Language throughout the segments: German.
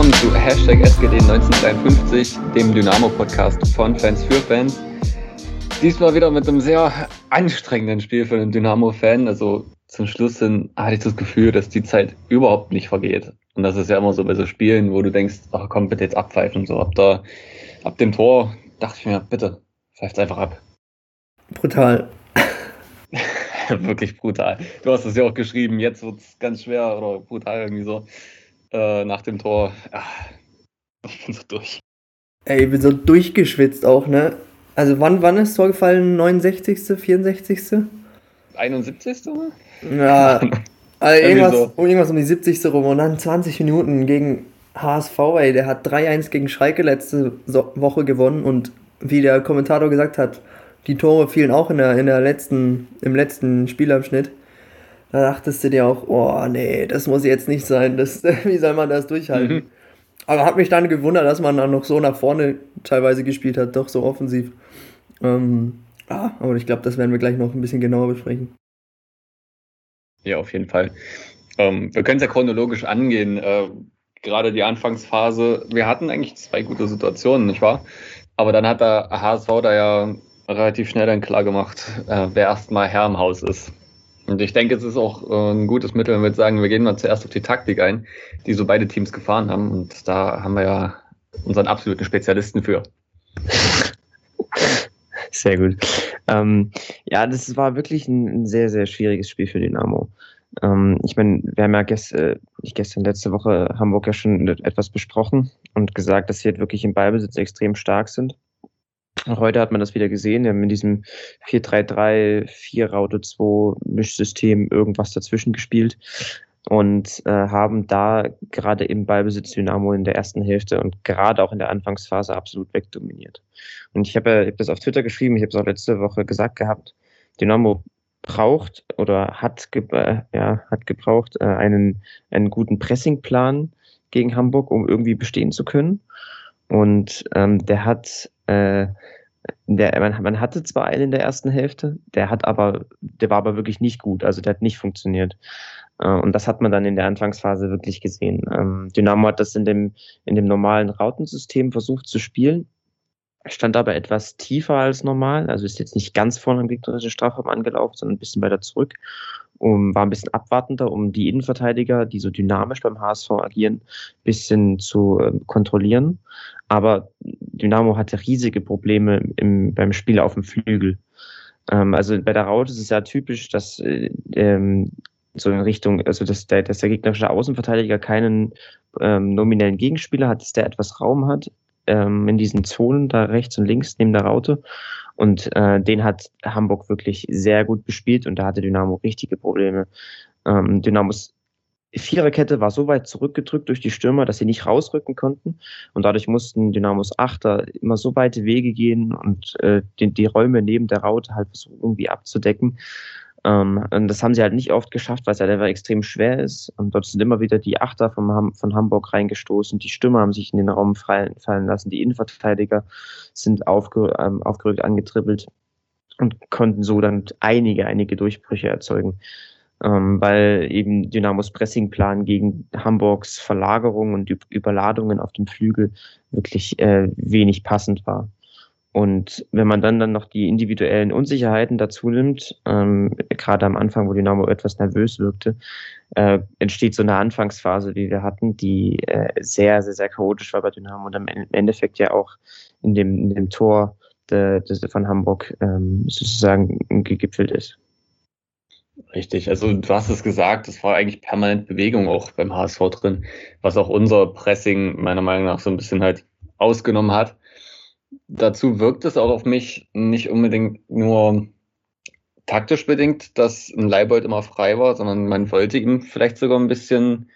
Willkommen zu Hashtag SGD 1953, dem Dynamo-Podcast von Fans für Fans. Diesmal wieder mit einem sehr anstrengenden Spiel für einen Dynamo-Fan. Also zum Schluss hin hatte ich das Gefühl, dass die Zeit überhaupt nicht vergeht. Und das ist ja immer so bei so Spielen, wo du denkst, ach komm, bitte jetzt abpfeifen. So ab, da, ab dem Tor dachte ich mir, bitte, pfeift einfach ab. Brutal. Wirklich brutal. Du hast es ja auch geschrieben, jetzt wird es ganz schwer oder brutal irgendwie so. Äh, nach dem Tor. Ach, ich bin so durch. Ey, ich bin so durchgeschwitzt auch, ne? Also wann, wann ist Tor gefallen? 69., 64.? 71. Ja, also irgendwas, so. irgendwas um die 70. rum und dann 20 Minuten gegen HSV, ey, der hat 3-1 gegen Schalke letzte Woche gewonnen und wie der Kommentator gesagt hat, die Tore fielen auch in der, in der letzten, im letzten Spielabschnitt. Da dachtest du dir auch, oh nee, das muss jetzt nicht sein. Das, wie soll man das durchhalten? Mhm. Aber hat mich dann gewundert, dass man dann noch so nach vorne teilweise gespielt hat, doch so offensiv. Ähm, ja, aber ich glaube, das werden wir gleich noch ein bisschen genauer besprechen. Ja, auf jeden Fall. Ähm, wir können es ja chronologisch angehen. Äh, gerade die Anfangsphase, wir hatten eigentlich zwei gute Situationen, nicht wahr? Aber dann hat der HSV da ja relativ schnell dann klar gemacht, äh, wer erstmal Herr im Haus ist. Und ich denke, es ist auch äh, ein gutes Mittel, wenn wir jetzt sagen, wir gehen mal zuerst auf die Taktik ein, die so beide Teams gefahren haben. Und da haben wir ja unseren absoluten Spezialisten für. Sehr gut. Ähm, ja, das war wirklich ein, ein, sehr, sehr schwieriges Spiel für Dynamo. Ähm, ich meine, wir haben ja gest, äh, gestern, letzte Woche Hamburg ja schon etwas besprochen und gesagt, dass sie halt wirklich im Ballbesitz extrem stark sind. Heute hat man das wieder gesehen. Wir haben in diesem 4-3-3, 4 Raute 2 Mischsystem irgendwas dazwischen gespielt und äh, haben da gerade im Ballbesitz Dynamo in der ersten Hälfte und gerade auch in der Anfangsphase absolut wegdominiert. Und ich habe hab das auf Twitter geschrieben, ich habe es auch letzte Woche gesagt gehabt, Dynamo braucht oder hat, ge äh, ja, hat gebraucht äh, einen, einen guten Pressingplan gegen Hamburg, um irgendwie bestehen zu können. Und ähm, der hat äh, der, man, man, hatte zwar einen in der ersten Hälfte, der hat aber, der war aber wirklich nicht gut, also der hat nicht funktioniert. Äh, und das hat man dann in der Anfangsphase wirklich gesehen. Ähm, Dynamo hat das in dem, in dem normalen Rautensystem versucht zu spielen, stand aber etwas tiefer als normal, also ist jetzt nicht ganz vorne am gegnerischen Strafraum angelaufen, sondern ein bisschen weiter zurück, um, war ein bisschen abwartender, um die Innenverteidiger, die so dynamisch beim HSV agieren, ein bisschen zu äh, kontrollieren. Aber Dynamo hatte riesige Probleme im, beim Spiel auf dem Flügel. Ähm, also bei der Raute ist es ja typisch, dass äh, ähm, so in Richtung, also dass der, dass der gegnerische Außenverteidiger keinen ähm, nominellen Gegenspieler hat, dass der etwas Raum hat ähm, in diesen Zonen da rechts und links neben der Raute. Und äh, den hat Hamburg wirklich sehr gut bespielt und da hatte Dynamo richtige Probleme. Ähm, Dynamos Viererkette war so weit zurückgedrückt durch die Stürmer, dass sie nicht rausrücken konnten. Und dadurch mussten Dynamos Achter immer so weite Wege gehen und äh, die, die Räume neben der Raute halt versuchen irgendwie abzudecken. Ähm, und das haben sie halt nicht oft geschafft, weil es halt einfach extrem schwer ist. Und dort sind immer wieder die Achter vom Ham von Hamburg reingestoßen. Die Stürmer haben sich in den Raum fallen, lassen. Die Innenverteidiger sind aufge, ähm, aufgerückt, angetribbelt und konnten so dann einige, einige Durchbrüche erzeugen. Ähm, weil eben Dynamos Pressingplan gegen Hamburgs Verlagerung und Überladungen auf dem Flügel wirklich äh, wenig passend war. Und wenn man dann dann noch die individuellen Unsicherheiten dazu nimmt, ähm, gerade am Anfang, wo Dynamo etwas nervös wirkte, äh, entsteht so eine Anfangsphase, wie wir hatten, die äh, sehr, sehr, sehr chaotisch war bei Dynamo und im Endeffekt ja auch in dem, in dem Tor de, de, von Hamburg ähm, sozusagen gegipfelt ist. Richtig, also du hast es gesagt, es war eigentlich permanent Bewegung auch beim HSV drin, was auch unser Pressing meiner Meinung nach so ein bisschen halt ausgenommen hat dazu wirkt es auch auf mich nicht unbedingt nur taktisch bedingt, dass ein Leibold immer frei war, sondern man wollte ihm vielleicht sogar ein bisschen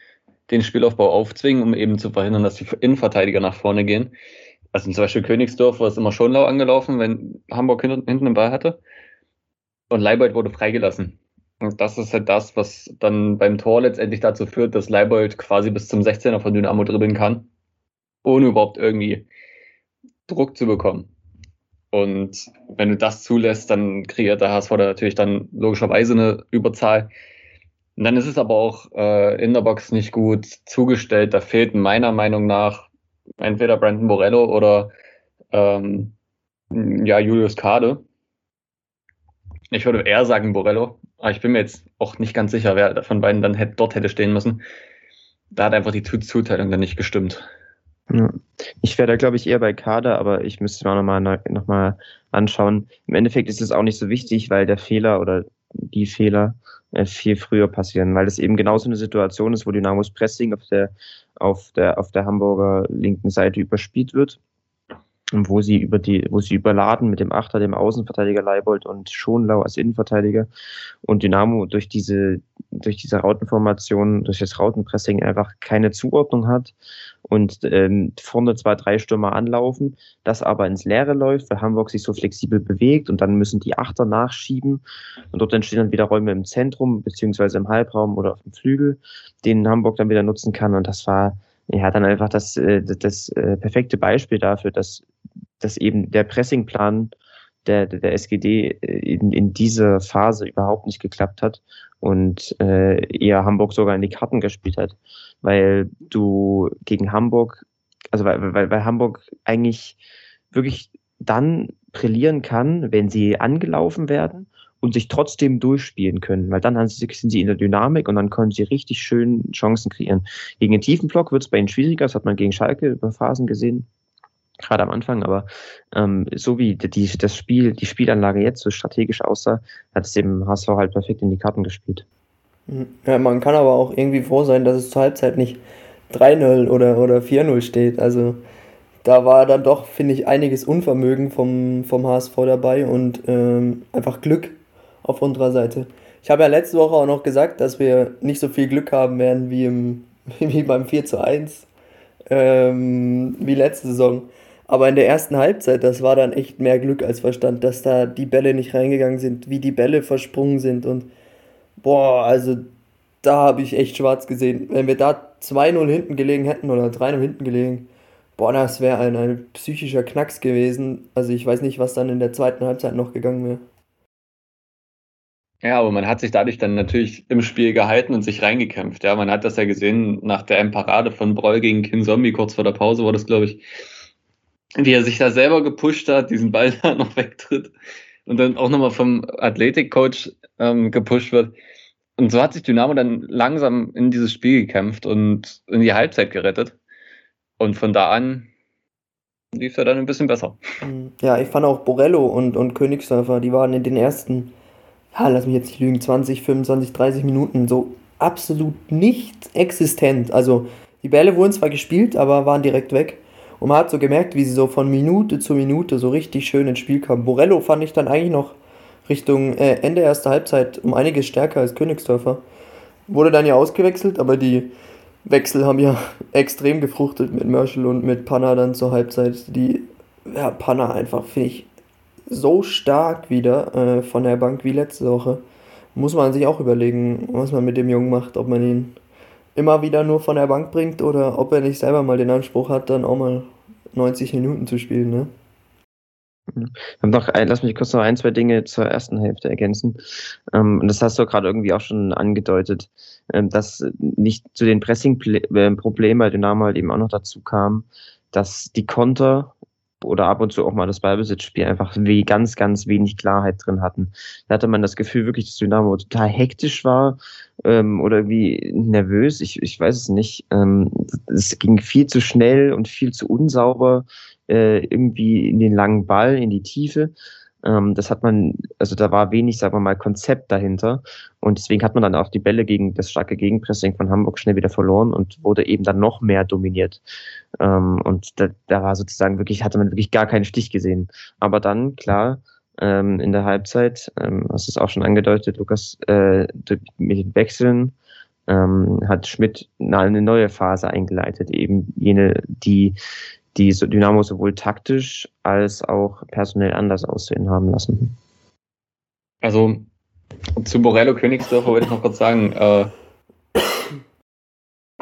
den Spielaufbau aufzwingen, um eben zu verhindern, dass die Innenverteidiger nach vorne gehen. Also zum Beispiel Königsdorf war es immer schon lau angelaufen, wenn Hamburg hinten, den Ball hatte. Und Leibold wurde freigelassen. Und das ist halt das, was dann beim Tor letztendlich dazu führt, dass Leibold quasi bis zum 16er von Dynamo dribbeln kann, ohne überhaupt irgendwie Druck zu bekommen. Und wenn du das zulässt, dann kreiert der HSV natürlich dann logischerweise eine Überzahl. Und dann ist es aber auch äh, in der Box nicht gut zugestellt. Da fehlt meiner Meinung nach entweder Brandon Borello oder ähm, ja, Julius Kade. Ich würde eher sagen Borello, aber ich bin mir jetzt auch nicht ganz sicher, wer von beiden dann hätte, dort hätte stehen müssen. Da hat einfach die Zuteilung dann nicht gestimmt. Ich wäre da, glaube ich, eher bei Kader, aber ich müsste es mir auch nochmal noch mal anschauen. Im Endeffekt ist es auch nicht so wichtig, weil der Fehler oder die Fehler äh, viel früher passieren, weil es eben genauso eine Situation ist, wo Dynamos Pressing auf der, auf der, auf der Hamburger linken Seite überspielt wird wo sie über die, wo sie überladen mit dem Achter, dem Außenverteidiger Leibold und Schonlau als Innenverteidiger und Dynamo durch diese, durch diese Rautenformation, durch das Rautenpressing einfach keine Zuordnung hat und ähm, vorne zwei, drei Stürmer anlaufen, das aber ins Leere läuft, weil Hamburg sich so flexibel bewegt und dann müssen die Achter nachschieben und dort entstehen dann wieder Räume im Zentrum beziehungsweise im Halbraum oder auf dem Flügel, den Hamburg dann wieder nutzen kann und das war ja, dann einfach das, äh, das, das äh, perfekte Beispiel dafür, dass, dass eben der Pressingplan der, der, SGD äh, in, in dieser Phase überhaupt nicht geklappt hat und äh, eher Hamburg sogar in die Karten gespielt hat. Weil du gegen Hamburg, also weil, weil, weil Hamburg eigentlich wirklich dann brillieren kann, wenn sie angelaufen werden und sich trotzdem durchspielen können, weil dann sind sie in der Dynamik und dann können sie richtig schön Chancen kreieren. Gegen den tiefen Block wird es bei ihnen schwieriger, das hat man gegen Schalke über Phasen gesehen, gerade am Anfang, aber ähm, so wie die, das Spiel, die Spielanlage jetzt so strategisch aussah, hat es dem HSV halt perfekt in die Karten gespielt. Ja, man kann aber auch irgendwie froh sein, dass es zur Halbzeit nicht 3-0 oder, oder 4-0 steht. Also da war dann doch, finde ich, einiges Unvermögen vom, vom HSV dabei und ähm, einfach Glück auf unserer Seite. Ich habe ja letzte Woche auch noch gesagt, dass wir nicht so viel Glück haben werden wie, im, wie beim 4 zu 1, ähm, wie letzte Saison. Aber in der ersten Halbzeit, das war dann echt mehr Glück als Verstand, dass da die Bälle nicht reingegangen sind, wie die Bälle versprungen sind. Und boah, also da habe ich echt schwarz gesehen. Wenn wir da 2-0 hinten gelegen hätten oder 3-0 hinten gelegen, boah, das wäre ein, ein psychischer Knacks gewesen. Also ich weiß nicht, was dann in der zweiten Halbzeit noch gegangen wäre. Ja, aber man hat sich dadurch dann natürlich im Spiel gehalten und sich reingekämpft. Ja, man hat das ja gesehen nach der Parade von Broll gegen Kin Zombie kurz vor der Pause war das, glaube ich, wie er sich da selber gepusht hat, diesen Ball da noch wegtritt und dann auch nochmal vom Athletikcoach ähm, gepusht wird. Und so hat sich Dynamo dann langsam in dieses Spiel gekämpft und in die Halbzeit gerettet. Und von da an lief er dann ein bisschen besser. Ja, ich fand auch Borello und, und Königsdörfer, die waren in den ersten ja, lass mich jetzt nicht lügen, 20, 25, 30 Minuten so absolut nicht existent. Also die Bälle wurden zwar gespielt, aber waren direkt weg. Und man hat so gemerkt, wie sie so von Minute zu Minute so richtig schön ins Spiel kamen. Borello fand ich dann eigentlich noch Richtung äh, Ende erster Halbzeit um einiges stärker als Königsdörfer. Wurde dann ja ausgewechselt, aber die Wechsel haben ja extrem gefruchtet mit Merschel und mit Panna dann zur Halbzeit. Die, ja, Panna einfach, finde ich, so stark wieder äh, von der Bank wie letzte Woche. Muss man sich auch überlegen, was man mit dem Jungen macht, ob man ihn immer wieder nur von der Bank bringt oder ob er nicht selber mal den Anspruch hat, dann auch mal 90 Minuten zu spielen. Ne? Noch lass mich kurz noch ein, zwei Dinge zur ersten Hälfte ergänzen. Ähm, und das hast du gerade irgendwie auch schon angedeutet, ähm, dass nicht zu den Pressing-Problemen bei Dynamo halt eben auch noch dazu kam, dass die Konter oder ab und zu auch mal das Ballbesitzspiel einfach wie ganz, ganz wenig Klarheit drin hatten. Da hatte man das Gefühl wirklich, dass Dynamo total hektisch war ähm, oder irgendwie nervös. Ich, ich weiß es nicht. Ähm, es ging viel zu schnell und viel zu unsauber äh, irgendwie in den langen Ball, in die Tiefe. Ähm, das hat man, also da war wenig, sagen wir mal, Konzept dahinter. Und deswegen hat man dann auch die Bälle gegen das starke Gegenpressing von Hamburg schnell wieder verloren und wurde eben dann noch mehr dominiert. Ähm, und da, da war sozusagen wirklich, hatte man wirklich gar keinen Stich gesehen. Aber dann, klar, ähm, in der Halbzeit, ähm, hast du es auch schon angedeutet, Lukas, äh, mit den Wechseln, ähm, hat Schmidt eine neue Phase eingeleitet, eben jene, die die Dynamo sowohl taktisch als auch personell anders aussehen haben lassen. Also zu Borello Königsdorfer wollte ich noch kurz sagen, äh,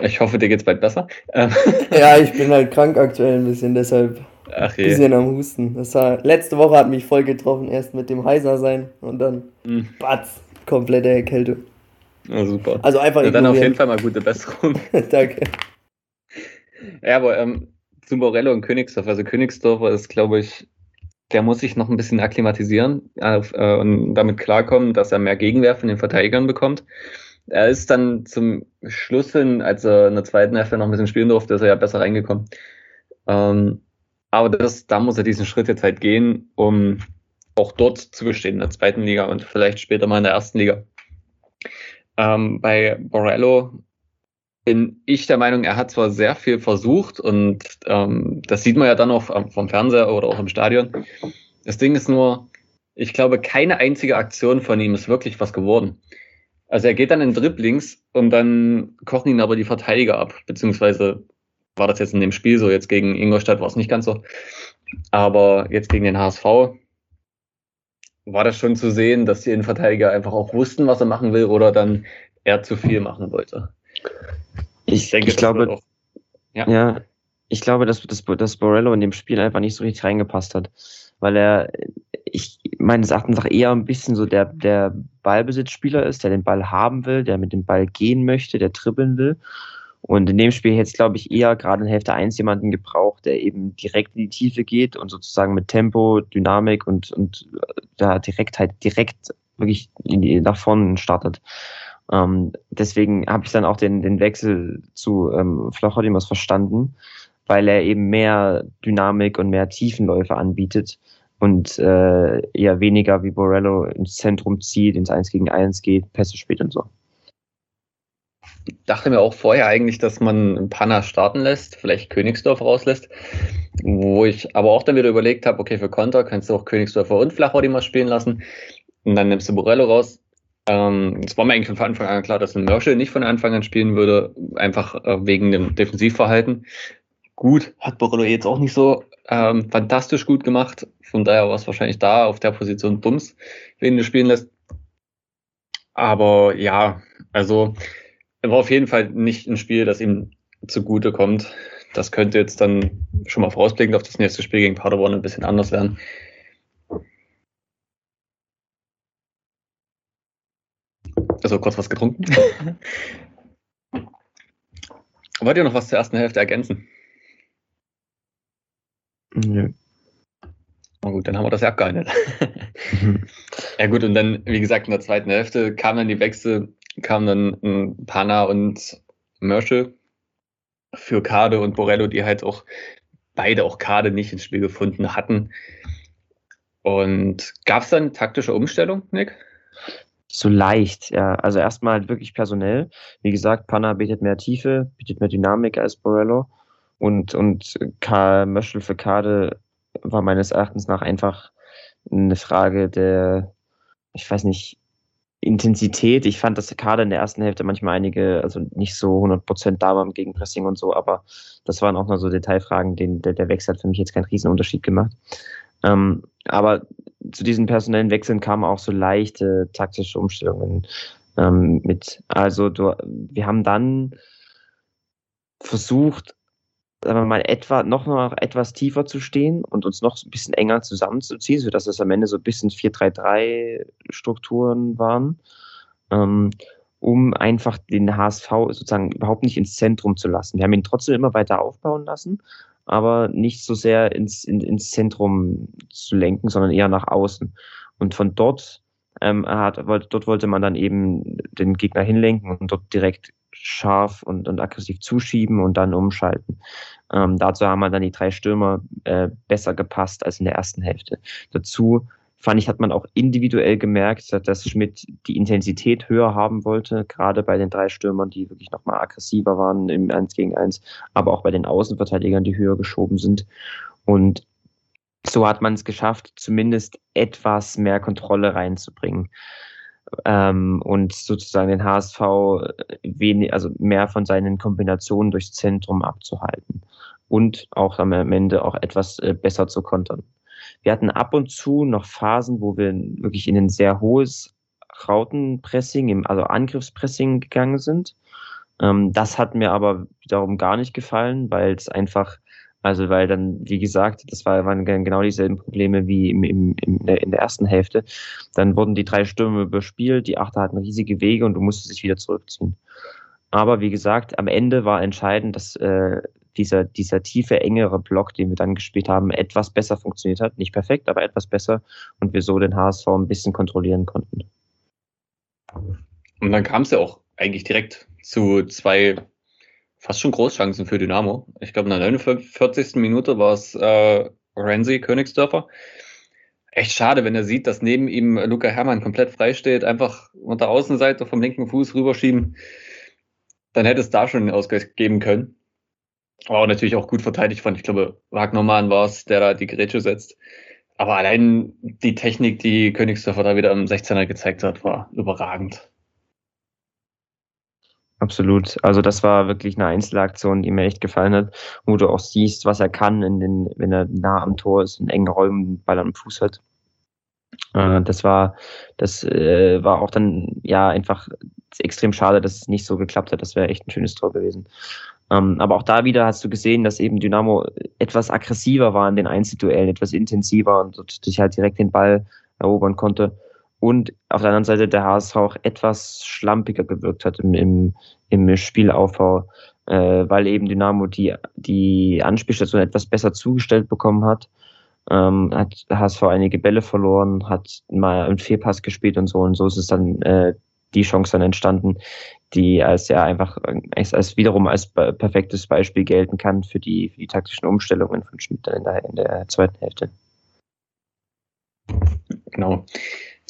ich hoffe, dir geht's bald besser. Ähm, ja, ich bin halt krank aktuell ein bisschen, deshalb Ach je. bisschen am Husten. Das war, letzte Woche hat mich voll getroffen, erst mit dem Heiser sein und dann mhm. batz, komplette Erkältung. Ja, super. Also einfach ja, Dann auf jeden Fall mal gute Besserung. Danke. Ja, aber ähm, zu Morello und Königsdorf. Also Königsdorfer ist, glaube ich, der muss sich noch ein bisschen akklimatisieren äh, und damit klarkommen, dass er mehr Gegenwehr von den Verteidigern bekommt. Er ist dann zum Schluss hin, als er in der zweiten Hälfte noch ein bisschen spielen durfte, ist er ja besser reingekommen. Ähm, aber das, da muss er diesen Schritt jetzt halt gehen, um auch dort zu bestehen in der zweiten Liga und vielleicht später mal in der ersten Liga. Ähm, bei Borello bin ich der Meinung, er hat zwar sehr viel versucht und ähm, das sieht man ja dann auch vom Fernseher oder auch im Stadion. Das Ding ist nur, ich glaube, keine einzige Aktion von ihm ist wirklich was geworden. Also er geht dann in Dribblings und dann kochen ihn aber die Verteidiger ab, beziehungsweise war das jetzt in dem Spiel so, jetzt gegen Ingolstadt war es nicht ganz so. Aber jetzt gegen den HSV war das schon zu sehen, dass die Innenverteidiger einfach auch wussten, was er machen will oder dann er zu viel machen wollte. Ich, denke, ich glaube, ja. ja. ich glaube, dass, dass, dass Borello in dem Spiel einfach nicht so richtig reingepasst hat, weil er, ich meines Erachtens auch eher ein bisschen so der, der Ballbesitzspieler ist, der den Ball haben will, der mit dem Ball gehen möchte, der dribbeln will. Und in dem Spiel hätte es, glaube ich, eher gerade in Hälfte 1 jemanden gebraucht, der eben direkt in die Tiefe geht und sozusagen mit Tempo, Dynamik und, und da direkt halt direkt wirklich nach vorne startet. Ähm, deswegen habe ich dann auch den, den Wechsel zu ähm, Flachodimus verstanden, weil er eben mehr Dynamik und mehr Tiefenläufe anbietet und äh, eher weniger wie Borello ins Zentrum zieht, ins 1 gegen 1 geht, Pässe spielt und so dachte mir auch vorher eigentlich, dass man Panna starten lässt, vielleicht Königsdorf rauslässt, wo ich aber auch dann wieder überlegt habe, okay, für Konter kannst du auch Königsdorfer und Flachau mal spielen lassen und dann nimmst du Borello raus. Ähm, es war mir eigentlich von Anfang an klar, dass ein Merschel nicht von Anfang an spielen würde, einfach äh, wegen dem Defensivverhalten. Gut, hat Borello jetzt auch nicht so ähm, fantastisch gut gemacht, von daher war es wahrscheinlich da auf der Position Bums, wen du spielen lässt. Aber ja, also war auf jeden Fall nicht ein Spiel, das ihm zugute kommt. Das könnte jetzt dann schon mal vorausblickend auf das nächste Spiel gegen Paderborn ein bisschen anders werden. Also kurz was getrunken. Wollt ihr noch was zur ersten Hälfte ergänzen? Nö. Na gut, dann haben wir das ja abgehandelt. ja gut, und dann, wie gesagt, in der zweiten Hälfte kamen dann die Wechsel kamen dann Pana und Merschel für Kade und Borello, die halt auch beide auch Kade nicht ins Spiel gefunden hatten. Und gab es dann taktische Umstellung, Nick? So leicht, ja. Also erstmal halt wirklich personell. Wie gesagt, Panna bietet mehr Tiefe, bietet mehr Dynamik als Borello. Und, und Karl Möschel für Kade war meines Erachtens nach einfach eine Frage der, ich weiß nicht, Intensität. Ich fand, dass gerade in der ersten Hälfte manchmal einige, also nicht so 100% da waren gegen Pressing und so, aber das waren auch noch so Detailfragen, den, der, der Wechsel hat für mich jetzt keinen Riesenunterschied gemacht. Ähm, aber zu diesen personellen Wechseln kamen auch so leichte taktische Umstellungen ähm, mit. Also du, wir haben dann versucht, sagen wir mal, etwa, noch, noch etwas tiefer zu stehen und uns noch ein bisschen enger zusammenzuziehen, sodass es am Ende so ein bisschen 4-3-3-Strukturen waren, ähm, um einfach den HSV sozusagen überhaupt nicht ins Zentrum zu lassen. Wir haben ihn trotzdem immer weiter aufbauen lassen, aber nicht so sehr ins, in, ins Zentrum zu lenken, sondern eher nach außen. Und von dort ähm, hat, dort wollte man dann eben den Gegner hinlenken und dort direkt scharf und, und aggressiv zuschieben und dann umschalten. Ähm, dazu haben dann die drei Stürmer äh, besser gepasst als in der ersten Hälfte. Dazu fand ich, hat man auch individuell gemerkt, dass Schmidt die Intensität höher haben wollte, gerade bei den drei Stürmern, die wirklich nochmal aggressiver waren im 1 gegen 1, aber auch bei den Außenverteidigern, die höher geschoben sind. Und so hat man es geschafft, zumindest etwas mehr Kontrolle reinzubringen ähm, und sozusagen den HSV äh, wenig, also mehr von seinen Kombinationen durchs Zentrum abzuhalten und auch am Ende auch etwas äh, besser zu kontern. Wir hatten ab und zu noch Phasen, wo wir wirklich in ein sehr hohes Rautenpressing, also Angriffspressing gegangen sind. Ähm, das hat mir aber wiederum gar nicht gefallen, weil es einfach Also weil dann, wie gesagt, das war, waren genau dieselben Probleme wie im, im, der, in der ersten Hälfte. Dann wurden die drei Stürme überspielt, die Achter hatten riesige Wege und du musstest dich wieder zurückziehen. Aber wie gesagt, am Ende war entscheidend, dass äh, dieser, dieser tiefe, engere Block, den wir dann gespielt haben, etwas besser funktioniert hat. Nicht perfekt, aber etwas besser und wir so den HSV ein bisschen kontrollieren konnten. Und dann kam es ja auch eigentlich direkt zu zwei fast schon Großchancen für Dynamo. Ich glaube, in der 49. Minute war es äh, Renzi Königsdörfer. Echt schade, wenn er sieht, dass neben ihm Luca Hermann komplett frei steht, einfach unter Außenseite vom linken Fuß rüberschieben. Dann hätte es da schon einen Ausgleich geben können. Auch natürlich auch gut verteidigt fand. Ich glaube, Wagnermann war es, der da die Gerätsche setzt. Aber allein die Technik, die Königsdörfer da wieder im 16er gezeigt hat, war überragend. Absolut. Also das war wirklich eine Einzelaktion, die mir echt gefallen hat, wo du auch siehst, was er kann, in den, wenn er nah am Tor ist, in engen Räumen, Ball am Fuß hat. Äh, das war, das äh, war auch dann ja einfach extrem schade, dass es nicht so geklappt hat. Das wäre echt ein schönes Tor gewesen. Ähm, aber auch da wieder hast du gesehen, dass eben Dynamo etwas aggressiver war in den Einzelduellen, etwas intensiver und sich halt direkt den Ball erobern konnte und auf der anderen Seite der HSV auch etwas schlampiger gewirkt hat im, im, im Spielaufbau, äh, weil eben Dynamo die, die Anspielstation etwas besser zugestellt bekommen hat. Ähm, hat HSV einige Bälle verloren, hat mal einen Fehlpass gespielt und so und so ist es dann äh, die Chance dann entstanden, die als ja einfach als, als wiederum als perfektes Beispiel gelten kann für die, für die taktischen Umstellungen von Schmidt in der, in der zweiten Hälfte. Genau.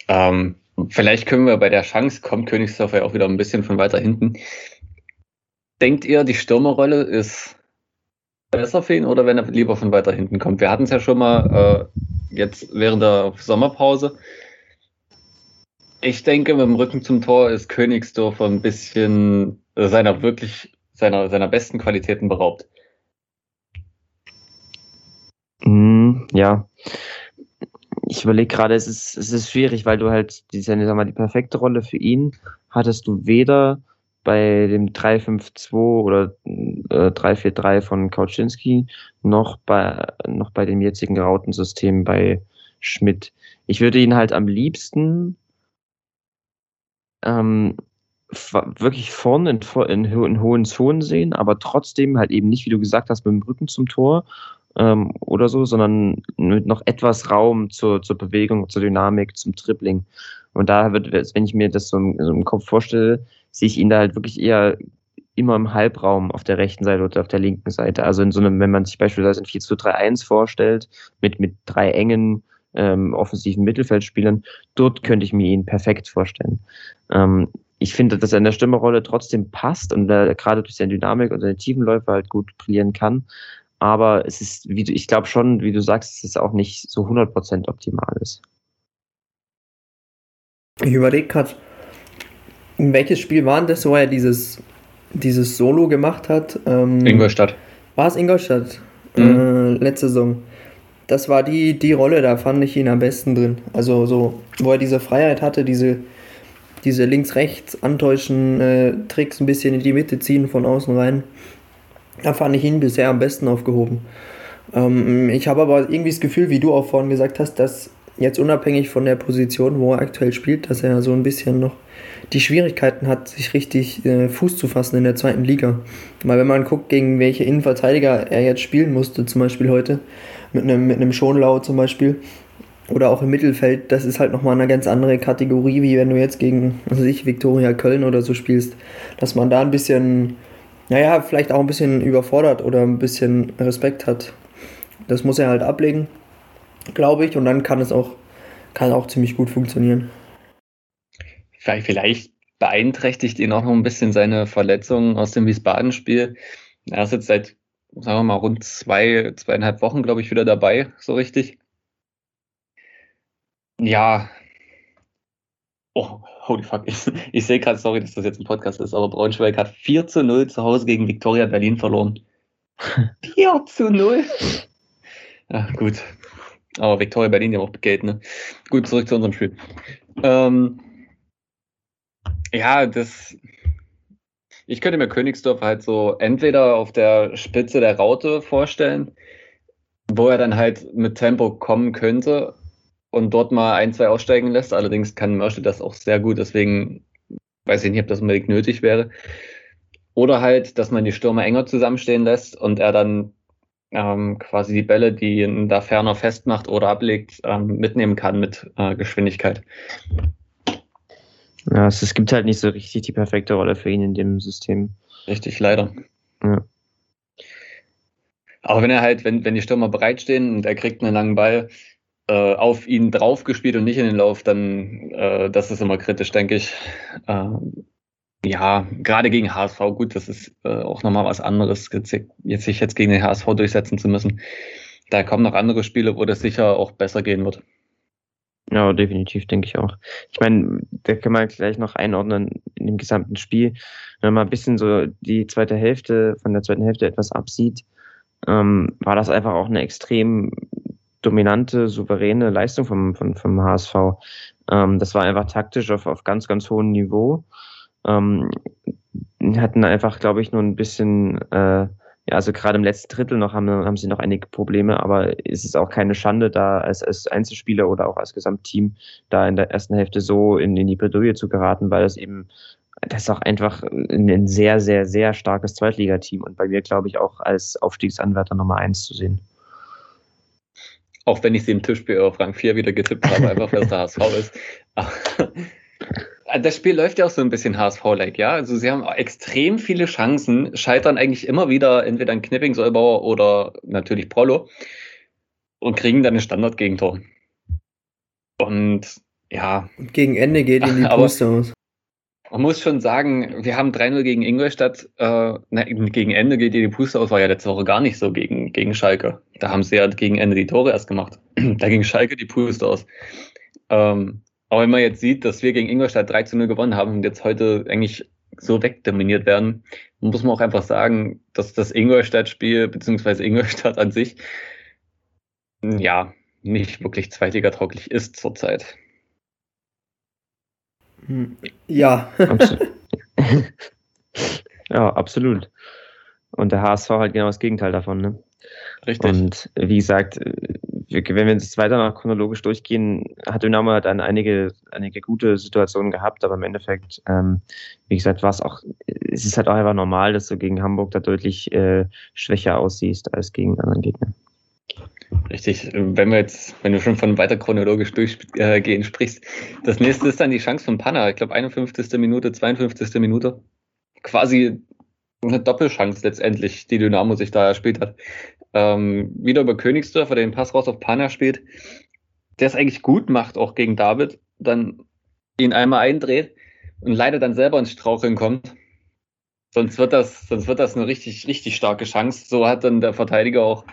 Ähm, vielleicht können wir bei der Chance, kommt Königsdorf ja auch wieder ein bisschen von weiter hinten. Denkt ihr, die Stürmerrolle ist besser für ihn oder wenn er lieber von weiter hinten kommt? Wir hatten es ja schon mal äh, jetzt während der Sommerpause. Ich denke, mit dem Rücken zum Tor ist Königsdorfer ein bisschen seiner wirklich seiner, seiner besten Qualitäten beraubt. Mm, ja, ich überlege gerade, es ist, es ist schwierig, weil du halt die, sag mal, die perfekte Rolle für ihn hattest du weder bei dem 3-5-2 oder äh, 3-4-3 von Kauczynski noch bei, noch bei dem jetzigen Rautensystem bei Schmidt. Ich würde ihn halt am liebsten ähm, wirklich vorne in, in, in hohen Zonen sehen, aber trotzdem halt eben nicht, wie du gesagt hast, mit dem Rücken zum Tor ähm, oder so, sondern mit noch etwas Raum zur, zur Bewegung, zur Dynamik, zum Tripling. Und da wird, wenn ich mir das so im, so im Kopf vorstelle, sehe ich ihn da halt wirklich eher immer im Halbraum auf der rechten Seite oder auf der linken Seite. Also in so einem, wenn man sich beispielsweise ein 4 zu 3 1 vorstellt, mit, mit drei engen ähm, offensiven Mittelfeldspielern, dort könnte ich mir ihn perfekt vorstellen. Ähm, ich finde, dass er in der Stimmerrolle trotzdem passt und äh, gerade durch seine Dynamik und seine Tiefenläufe halt gut brillieren kann aber es ist, wie du, ich glaube schon, wie du sagst, dass es auch nicht so 100% optimal ist. Ich überlege gerade, in welches Spiel war das, wo er dieses, dieses Solo gemacht hat? Ähm, Ingolstadt. War es Ingolstadt? Mhm. Äh, letzte Saison. Das war die, die Rolle, da fand ich ihn am besten drin. Also so, wo er diese Freiheit hatte, diese, diese links-rechts antäuschen äh, Tricks ein bisschen in die Mitte ziehen von außen rein. Da fand ich ihn bisher am besten aufgehoben. Ähm, ich habe aber irgendwie das Gefühl, wie du auch vorhin gesagt hast, dass jetzt unabhängig von der Position, wo er aktuell spielt, dass er so ein bisschen noch die Schwierigkeiten hat, sich richtig äh, Fuß zu fassen in der zweiten Liga. Weil wenn man guckt, gegen welche Innenverteidiger er jetzt spielen musste, zum Beispiel heute, mit einem, mit einem Schonlau zum Beispiel, oder auch im Mittelfeld, das ist halt nochmal eine ganz andere Kategorie, wie wenn du jetzt gegen, also ich, Viktoria Köln oder so spielst, dass man da ein bisschen naja, vielleicht auch ein bisschen überfordert oder ein bisschen Respekt hat. Das muss er halt ablegen, glaube ich, und dann kann es auch, kann auch ziemlich gut funktionieren. Vielleicht beeinträchtigt ihn auch noch ein bisschen seine Verletzung aus dem Wiesbaden-Spiel. Er ist jetzt seit, sagen wir mal, rund zwei, zweieinhalb Wochen, glaube ich, wieder dabei, so richtig. Ja, Oh, holy fuck. Ich, ich sehe gerade, sorry, dass das jetzt ein Podcast ist, aber Braunschweig hat 4 zu 0 zu Hause gegen Viktoria Berlin verloren. 4 zu 0? Ja, gut. Aber Viktoria Berlin ja auch Geld, ne? Gut, zurück zu unserem Spiel. Ähm, ja, das. Ich könnte mir Königsdorf halt so entweder auf der Spitze der Raute vorstellen, wo er dann halt mit Tempo kommen könnte und dort mal ein, zwei aussteigen lässt. Allerdings kann Mörschel das auch sehr gut, deswegen weiß ich nicht, ob das unbedingt nötig wäre. Oder halt, dass man die Stürmer enger zusammenstehen lässt und er dann ähm, quasi die Bälle, die ihn da ferner festmacht oder ablegt, ähm, mitnehmen kann mit äh, Geschwindigkeit. Ja, es, es, gibt halt nicht so richtig die perfekte Rolle für ihn in dem System. Richtig, leider. Ja. Aber wenn er halt, wenn, wenn die Stürmer bereitstehen und er kriegt einen langen Ball äh, auf ihn draufgespielt und nicht in den Lauf, dann äh, das ist immer kritisch, denke ich. Äh, ja, gerade gegen HSV, gut, das ist äh, auch nochmal was anderes, jetzt sich jetzt gegen den HSV durchsetzen zu müssen. Da kommen noch andere Spiele, wo das sicher auch besser gehen wird. Ja, definitiv, denke ich auch. Ich meine, da können wir gleich noch einordnen in dem gesamten Spiel. Wenn man ein bisschen so die zweite Hälfte, von der zweiten Hälfte etwas absieht, ähm, war das einfach auch eine extrem dominante, souveräne Leistung vom, vom, vom HSV. Ähm, das war einfach taktisch auf, auf ganz, ganz hohem Niveau. Ähm, hatten einfach, glaube ich, nur ein bisschen, äh, ja, also gerade im letzten Drittel noch haben, haben sie noch einige Probleme, aber es ist auch keine Schande, da als, als Einzelspieler oder auch als Gesamtteam da in der ersten Hälfte so in, in die Bredouille zu geraten, weil das eben, das ist auch einfach ein sehr, sehr, sehr starkes Zweitligateam und bei mir, glaube ich, auch als Aufstiegsanwärter Nummer eins zu sehen. Auch wenn ich sie im Tischspiel auf Rang 4 wieder getippt habe, einfach weil es der HSV ist. Das Spiel läuft ja auch so ein bisschen HSV-like, ja. Also sie haben extrem viele Chancen, scheitern eigentlich immer wieder entweder an Knipping, Solbauer oder natürlich Prollo und kriegen dann ein Standard-Gegentor. Und ja. Und gegen Ende geht ihnen die Puste aus. Man muss schon sagen, wir haben 3-0 gegen Ingolstadt, äh, na, gegen Ende geht ihr die Puste aus, war ja letzte Woche gar nicht so gegen, gegen Schalke. Da haben sie ja gegen Ende die Tore erst gemacht. da ging Schalke die Puste aus. Ähm, aber wenn man jetzt sieht, dass wir gegen Ingolstadt 3 zu 0 gewonnen haben und jetzt heute eigentlich so wegdominiert werden, muss man auch einfach sagen, dass das Ingolstadt-Spiel beziehungsweise Ingolstadt an sich ja nicht wirklich zweitligatauglich ist zurzeit. Hm, ja. Absolut. ja, absolut. Und der HSV halt genau das Gegenteil davon, ne? Richtig. Und wie gesagt, wenn wir jetzt weiter nach chronologisch durchgehen, hat Dynamo dann einige, einige gute Situationen gehabt, aber im Endeffekt, ähm, wie gesagt, war es auch, es ist halt auch einfach normal, dass du gegen Hamburg da deutlich äh, schwächer aussiehst als gegen anderen Gegner. Richtig, wenn wir jetzt, wenn du schon von weiter chronologisch durchgehen äh, sprichst, das nächste ist dann die Chance von Panna. Ich glaube 51. Minute, 52. Minute. Quasi eine Doppelchance letztendlich, die Dynamo sich da erspielt hat ähm, wieder über Königsdörfer, der den Pass raus auf Pana spielt, der es eigentlich gut macht, auch gegen David, dann ihn einmal eindreht und leider dann selber ins Straucheln kommt. Sonst wird das, sonst wird das eine richtig, richtig starke Chance. So hat dann der Verteidiger auch,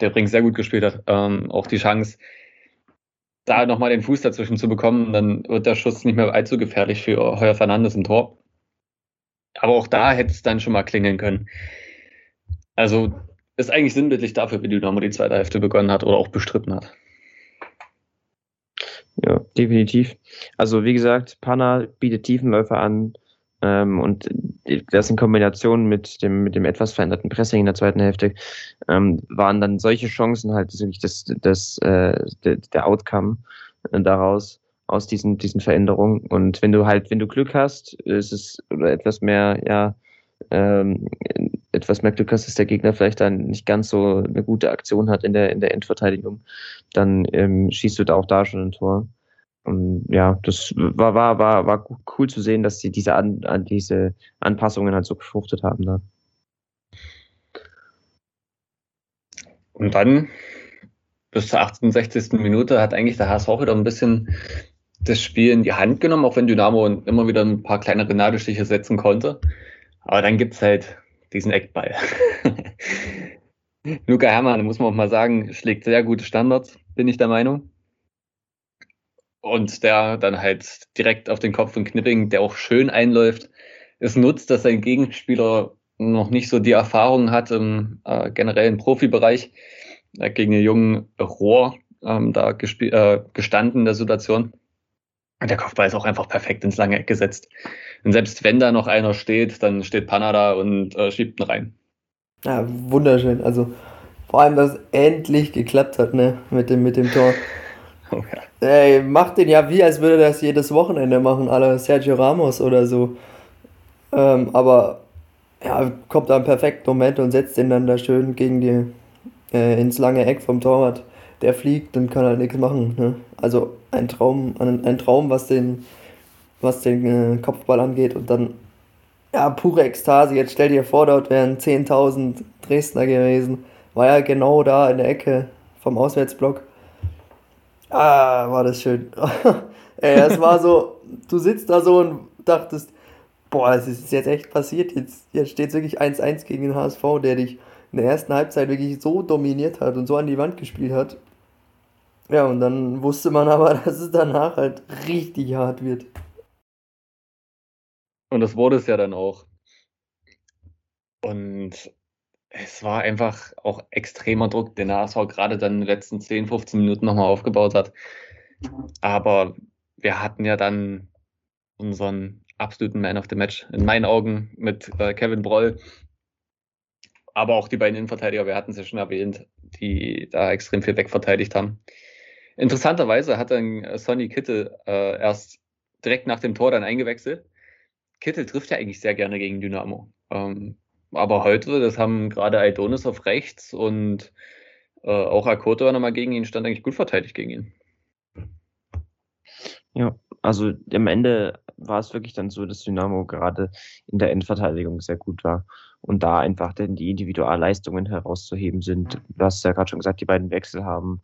der übrigens sehr gut gespielt hat, ähm, auch die Chance, da nochmal den Fuß dazwischen zu bekommen. Dann wird der Schuss nicht mehr allzu gefährlich für Heuer Fernandes im Tor. Aber auch da hätte es dann schon mal klingeln können. Also ist eigentlich sinnbildlich dafür, wie Dynamo die zweite Hälfte begonnen hat oder auch bestritten hat. Ja, definitiv. Also wie gesagt, Panna bietet Tiefenläufe an ähm, und das in Kombination mit dem, mit dem etwas veränderten Pressing in der zweiten Hälfte ähm, waren dann solche Chancen halt wirklich das, das, äh, der, Outcome äh, daraus aus diesen, diesen Veränderungen. Und wenn du halt, wenn du Glück hast, ist es etwas mehr, ja, ähm, etwas hast, dass der Gegner vielleicht dann nicht ganz so eine gute Aktion hat in der, in der Endverteidigung, dann ähm, schießt du da auch da schon ein Tor. Und ja, das war, war, war, war cool zu sehen, dass sie diese, an, an diese Anpassungen halt so gefruchtet haben. Da. Und dann bis zur 68. Minute hat eigentlich der HSV wieder ein bisschen das Spiel in die Hand genommen, auch wenn Dynamo immer wieder ein paar kleinere Nadelstiche setzen konnte. Aber dann gibt es halt diesen Eckball. Luca Hermann, muss man auch mal sagen, schlägt sehr gute Standards, bin ich der Meinung. Und der dann halt direkt auf den Kopf von Knipping, der auch schön einläuft. Es nutzt, dass sein Gegenspieler noch nicht so die Erfahrung hat im äh, generellen Profibereich. Er hat gegen einen jungen Rohr ähm, da äh, gestanden in der Situation. Der Kopfball ist auch einfach perfekt ins lange Eck gesetzt. Und selbst wenn da noch einer steht, dann steht Panna da und äh, schiebt ihn rein. Ja, wunderschön. Also vor allem, dass es endlich geklappt hat, ne, mit dem, mit dem Tor. Oh, ja. Ey, macht den ja wie, als würde das jedes Wochenende machen, aller Sergio Ramos oder so. Ähm, aber ja, kommt da im perfekten Moment und setzt den dann da schön gegen die äh, ins lange Eck vom Torwart. Der fliegt und kann halt nichts machen. Ne? Also ein Traum, ein, ein Traum, was den, was den äh, Kopfball angeht und dann ja, pure Ekstase. Jetzt stell dir vor, dort wären 10.000 Dresdner gewesen. War ja genau da in der Ecke vom Auswärtsblock. Ah, war das schön. Ey, es war so, du sitzt da so und dachtest, boah, es ist jetzt echt passiert. Jetzt, jetzt steht es wirklich 1-1 gegen den HSV, der dich in der ersten Halbzeit wirklich so dominiert hat und so an die Wand gespielt hat. Ja, und dann wusste man aber, dass es danach halt richtig hart wird. Und das wurde es ja dann auch. Und es war einfach auch extremer Druck, den der HSV gerade dann in den letzten 10, 15 Minuten nochmal aufgebaut hat. Aber wir hatten ja dann unseren absoluten Man of the Match in meinen Augen mit äh, Kevin Broll. Aber auch die beiden Innenverteidiger, wir hatten es ja schon erwähnt, die da extrem viel wegverteidigt haben. Interessanterweise hat dann äh, Sonny Kittel äh, erst direkt nach dem Tor dann eingewechselt. Kittel trifft ja eigentlich sehr gerne gegen Dynamo. Ähm, aber heute, das haben gerade Aidonis auf rechts und äh, auch Akoto nochmal gegen ihn, stand eigentlich gut verteidigt gegen ihn. Ja, also am Ende war es wirklich dann so, dass Dynamo gerade in der Endverteidigung sehr gut war und da einfach denn die Individualleistungen herauszuheben sind. Du hast ja gerade schon gesagt, die beiden Wechsel haben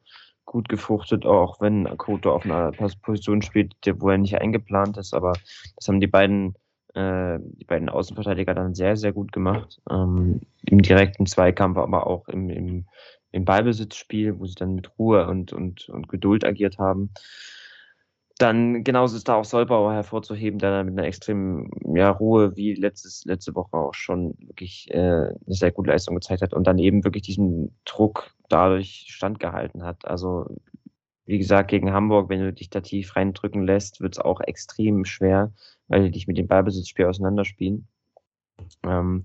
gut gefruchtet, auch wenn Akoto auf einer Position spielt, wo er nicht eingeplant ist, aber das haben die beiden äh, die beiden Außenverteidiger dann sehr, sehr gut gemacht. Ähm, Im direkten Zweikampf, aber auch im, im, im Ballbesitzspiel, wo sie dann mit Ruhe und, und, und Geduld agiert haben. Dann genauso ist da auch Solbauer hervorzuheben, der dann mit einer extremen ja, Ruhe wie letztes, letzte Woche auch schon wirklich äh, eine sehr gute Leistung gezeigt hat und dann eben wirklich diesen Druck dadurch standgehalten hat. Also wie gesagt, gegen Hamburg, wenn du dich da tief reindrücken lässt, wird es auch extrem schwer, weil die dich mit dem Ballbesitzspiel auseinanderspielen. Ähm,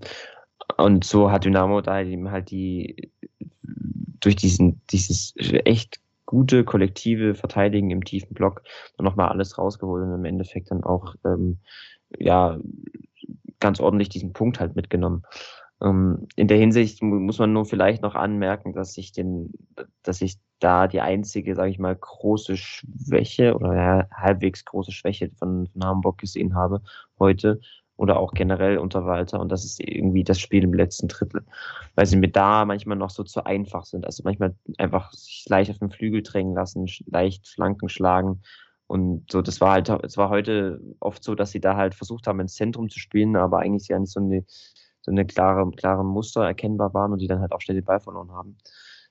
und so hat Dynamo da eben halt die durch diesen, dieses echt gute kollektive Verteidigen im tiefen Block nochmal alles rausgeholt und im Endeffekt dann auch ähm, ja ganz ordentlich diesen Punkt halt mitgenommen. Ähm, in der Hinsicht muss man nur vielleicht noch anmerken, dass ich den, dass ich da die einzige, sage ich mal, große Schwäche oder ja, halbwegs große Schwäche von, von Hamburg gesehen habe heute oder auch generell unter Walter und das ist irgendwie das Spiel im letzten Drittel, weil sie mir da manchmal noch so zu einfach sind. Also manchmal einfach sich leicht auf den Flügel drängen lassen, leicht Flanken schlagen und so. Das war halt, es war heute oft so, dass sie da halt versucht haben ins Zentrum zu spielen, aber eigentlich ja nicht so eine so eine klare, klare Muster erkennbar waren und die dann halt auch schnell den Ball verloren haben.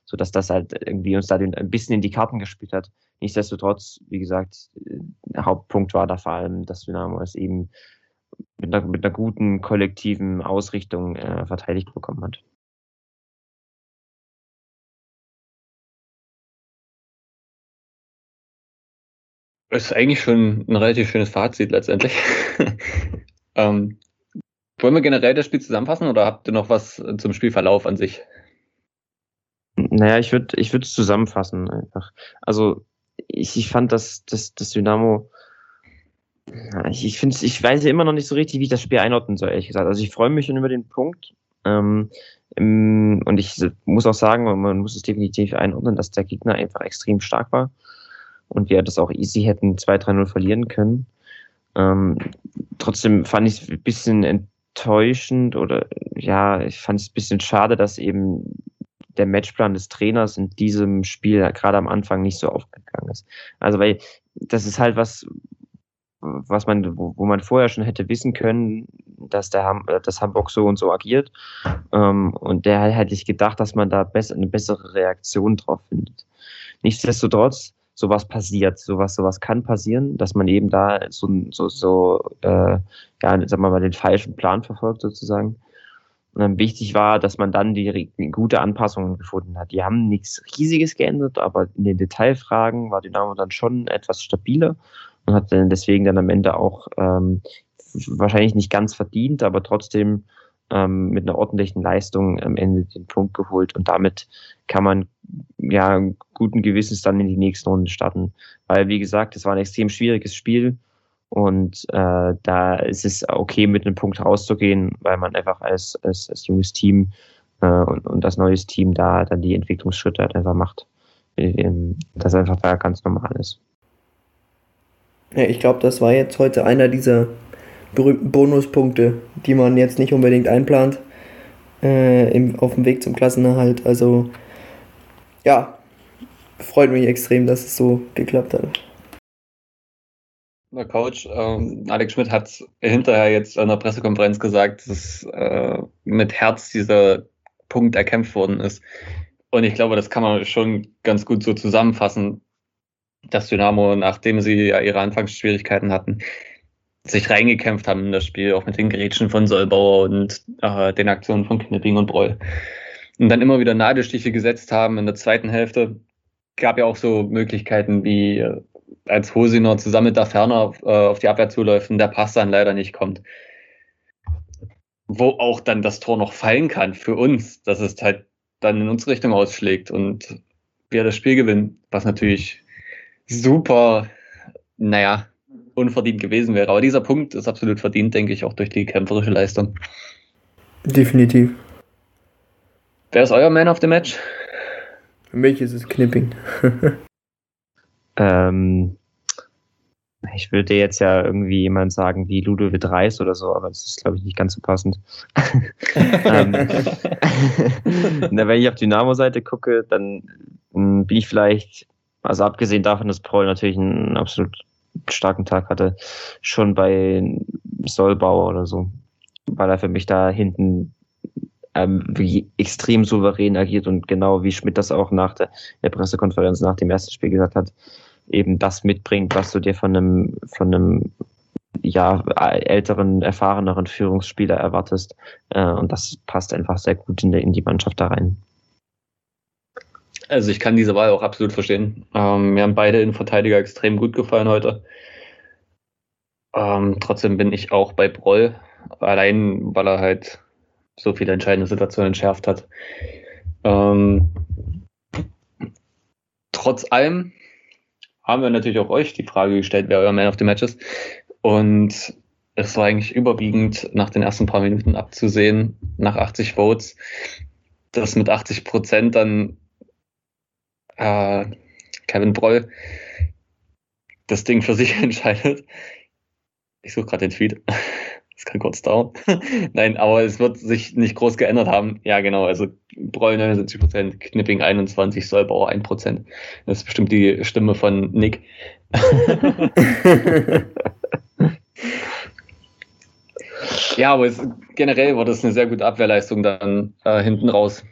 So dass das halt irgendwie uns da ein bisschen in die Karten gespielt hat. Nichtsdestotrotz, wie gesagt, äh, Hauptpunkt war da vor allem, dass Dynamo es eben mit einer, mit einer guten kollektiven Ausrichtung äh, verteidigt bekommen hat. Das ist eigentlich schon ein relativ schönes Fazit letztendlich. ähm, wollen wir generell das Spiel zusammenfassen oder habt ihr noch was zum Spielverlauf an sich? Naja, ich würde ich würde es zusammenfassen einfach. Also ich, ich fand, dass das, das Dynamo ich, ich finde ich weiß ja immer noch nicht so richtig, wie ich das Spiel einordnen soll, ehrlich gesagt. Also ich freue mich schon über den Punkt. Ähm, im, und ich muss auch sagen, man muss es definitiv einordnen, dass der Gegner einfach extrem stark war und wir das auch easy hätten 2-3-0 verlieren können. Ähm, trotzdem fand ich es ein bisschen enttäuschend oder ja, ich fand es ein bisschen schade, dass eben der Matchplan des Trainers in diesem Spiel gerade am Anfang nicht so aufgegangen ist. Also weil das ist halt was, was man, wo, wo man vorher schon hätte wissen können, dass der Ham, dass Hamburg so und so agiert. Ähm, und der hätte ich gedacht, dass man da besser, eine bessere Reaktion drauf findet. Nichtsdestotrotz sowas passiert, sowas, sowas kann passieren, dass man eben da so, so, so äh, ja, sagen wir mal, den falschen Plan verfolgt sozusagen. Und dann wichtig war, dass man dann die, die gute Anpassungen gefunden hat. Die haben nichts Riesiges geändert, aber in den Detailfragen war Dynamo dann schon etwas stabiler und hat dann deswegen dann am Ende auch ähm, wahrscheinlich nicht ganz verdient, aber trotzdem ähm, mit einer ordentlichen Leistung am Ende den Punkt geholt und damit kann man ja guten Gewissens dann in die nächsten Runden starten. Weil, wie gesagt, es war ein extrem schwieriges Spiel und äh, da ist es okay, mit einem Punkt rauszugehen, weil man einfach als, als, als junges Team äh, und, und als neues Team da dann die Entwicklungsschritte halt einfach macht. Ähm, das einfach da ganz normal ist. Ja, ich glaube, das war jetzt heute einer dieser berühmten Bonuspunkte, die man jetzt nicht unbedingt einplant äh, im, auf dem Weg zum Klassenerhalt. Also ja, freut mich extrem, dass es so geklappt hat. Der Coach ähm, Alex Schmidt hat hinterher jetzt an der Pressekonferenz gesagt, dass äh, mit Herz dieser Punkt erkämpft worden ist. Und ich glaube, das kann man schon ganz gut so zusammenfassen, dass Dynamo, nachdem sie ja ihre Anfangsschwierigkeiten hatten, sich reingekämpft haben in das Spiel, auch mit den Gerätschen von Solbauer und äh, den Aktionen von Knipping und Broll. Und dann immer wieder Nadelstiche gesetzt haben in der zweiten Hälfte. Gab ja auch so Möglichkeiten wie äh, als Hosiner zusammen mit der Ferner äh, auf die Abwehr zuläuft und der Pass dann leider nicht kommt. Wo auch dann das Tor noch fallen kann für uns, dass es halt dann in unsere Richtung ausschlägt und wir das Spiel gewinnen, was natürlich super, naja, unverdient gewesen wäre. Aber dieser Punkt ist absolut verdient, denke ich, auch durch die kämpferische Leistung. Definitiv. Wer ist euer Man of the Match? Für mich ist es Knipping. ähm, ich würde jetzt ja irgendwie jemand sagen wie Ludovic Reis oder so, aber das ist, glaube ich, nicht ganz so passend. ähm, wenn ich auf Dynamo-Seite gucke, dann hm, bin ich vielleicht, also abgesehen davon, dass Paul natürlich ein absolut starken Tag hatte, schon bei Solbauer oder so, weil er für mich da hinten ähm, extrem souverän agiert und genau wie Schmidt das auch nach der, der Pressekonferenz nach dem ersten Spiel gesagt hat, eben das mitbringt, was du dir von einem, von einem ja, älteren, erfahreneren Führungsspieler erwartest. Äh, und das passt einfach sehr gut in, der, in die Mannschaft da rein. Also ich kann diese Wahl auch absolut verstehen. Ähm, mir haben beide Innenverteidiger extrem gut gefallen heute. Ähm, trotzdem bin ich auch bei Broll, allein weil er halt so viele entscheidende Situationen entschärft hat. Ähm, trotz allem haben wir natürlich auch euch die Frage gestellt, wer euer Man of the Match ist. Und es war eigentlich überwiegend nach den ersten paar Minuten abzusehen, nach 80 Votes, dass mit 80 Prozent dann äh, Kevin Broll das Ding für sich entscheidet. Ich suche gerade den Tweet. Das kann kurz dauern. Nein, aber es wird sich nicht groß geändert haben. Ja, genau. Also Broll 79%, Knipping 21%, Solbauer 1%. Das ist bestimmt die Stimme von Nick. ja, aber es, generell war das eine sehr gute Abwehrleistung dann äh, hinten raus.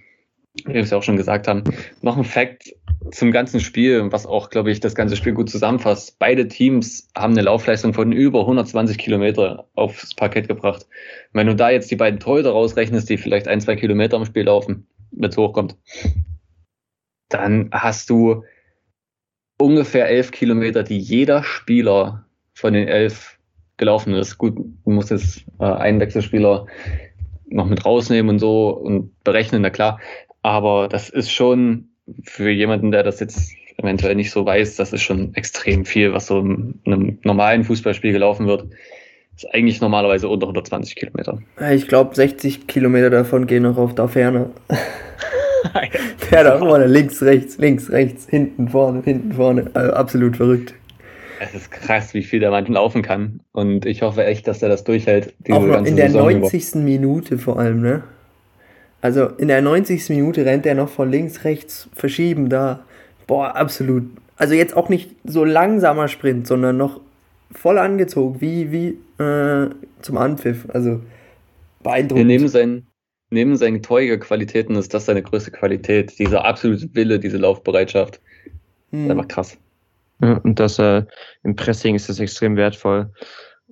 Wie wir es ja auch schon gesagt haben. Noch ein Fact zum ganzen Spiel, was auch, glaube ich, das ganze Spiel gut zusammenfasst. Beide Teams haben eine Laufleistung von über 120 Kilometer aufs Parkett gebracht. Wenn du da jetzt die beiden Torhüter rausrechnest, die vielleicht ein, zwei Kilometer im Spiel laufen, wenn es hochkommt, dann hast du ungefähr elf Kilometer, die jeder Spieler von den elf gelaufen ist. Gut, du musst jetzt äh, einen Wechselspieler noch mit rausnehmen und so und berechnen, na klar. Aber das ist schon für jemanden, der das jetzt eventuell nicht so weiß, das ist schon extrem viel, was so in einem normalen Fußballspiel gelaufen wird. Das ist eigentlich normalerweise unter 120 Kilometer. Ich glaube, 60 Kilometer davon gehen noch auf der Ferne. der da vorne, links, rechts, links, rechts, hinten, vorne, hinten, vorne. Also absolut verrückt. Es ist krass, wie viel der Mann laufen kann. Und ich hoffe echt, dass er das durchhält. Auch noch in der Saison 90. Über. Minute vor allem, ne? Also in der 90. Minute rennt er noch von links, rechts, verschieben da. Boah, absolut. Also jetzt auch nicht so langsamer Sprint, sondern noch voll angezogen, wie, wie äh, zum Anpfiff. Also beeindruckend. neben seinen, neben seinen Torjägerqualitäten ist das seine größte Qualität. Dieser absolute Wille, diese Laufbereitschaft. Hm. Einfach krass. Ja, und das äh, im Pressing ist das extrem wertvoll.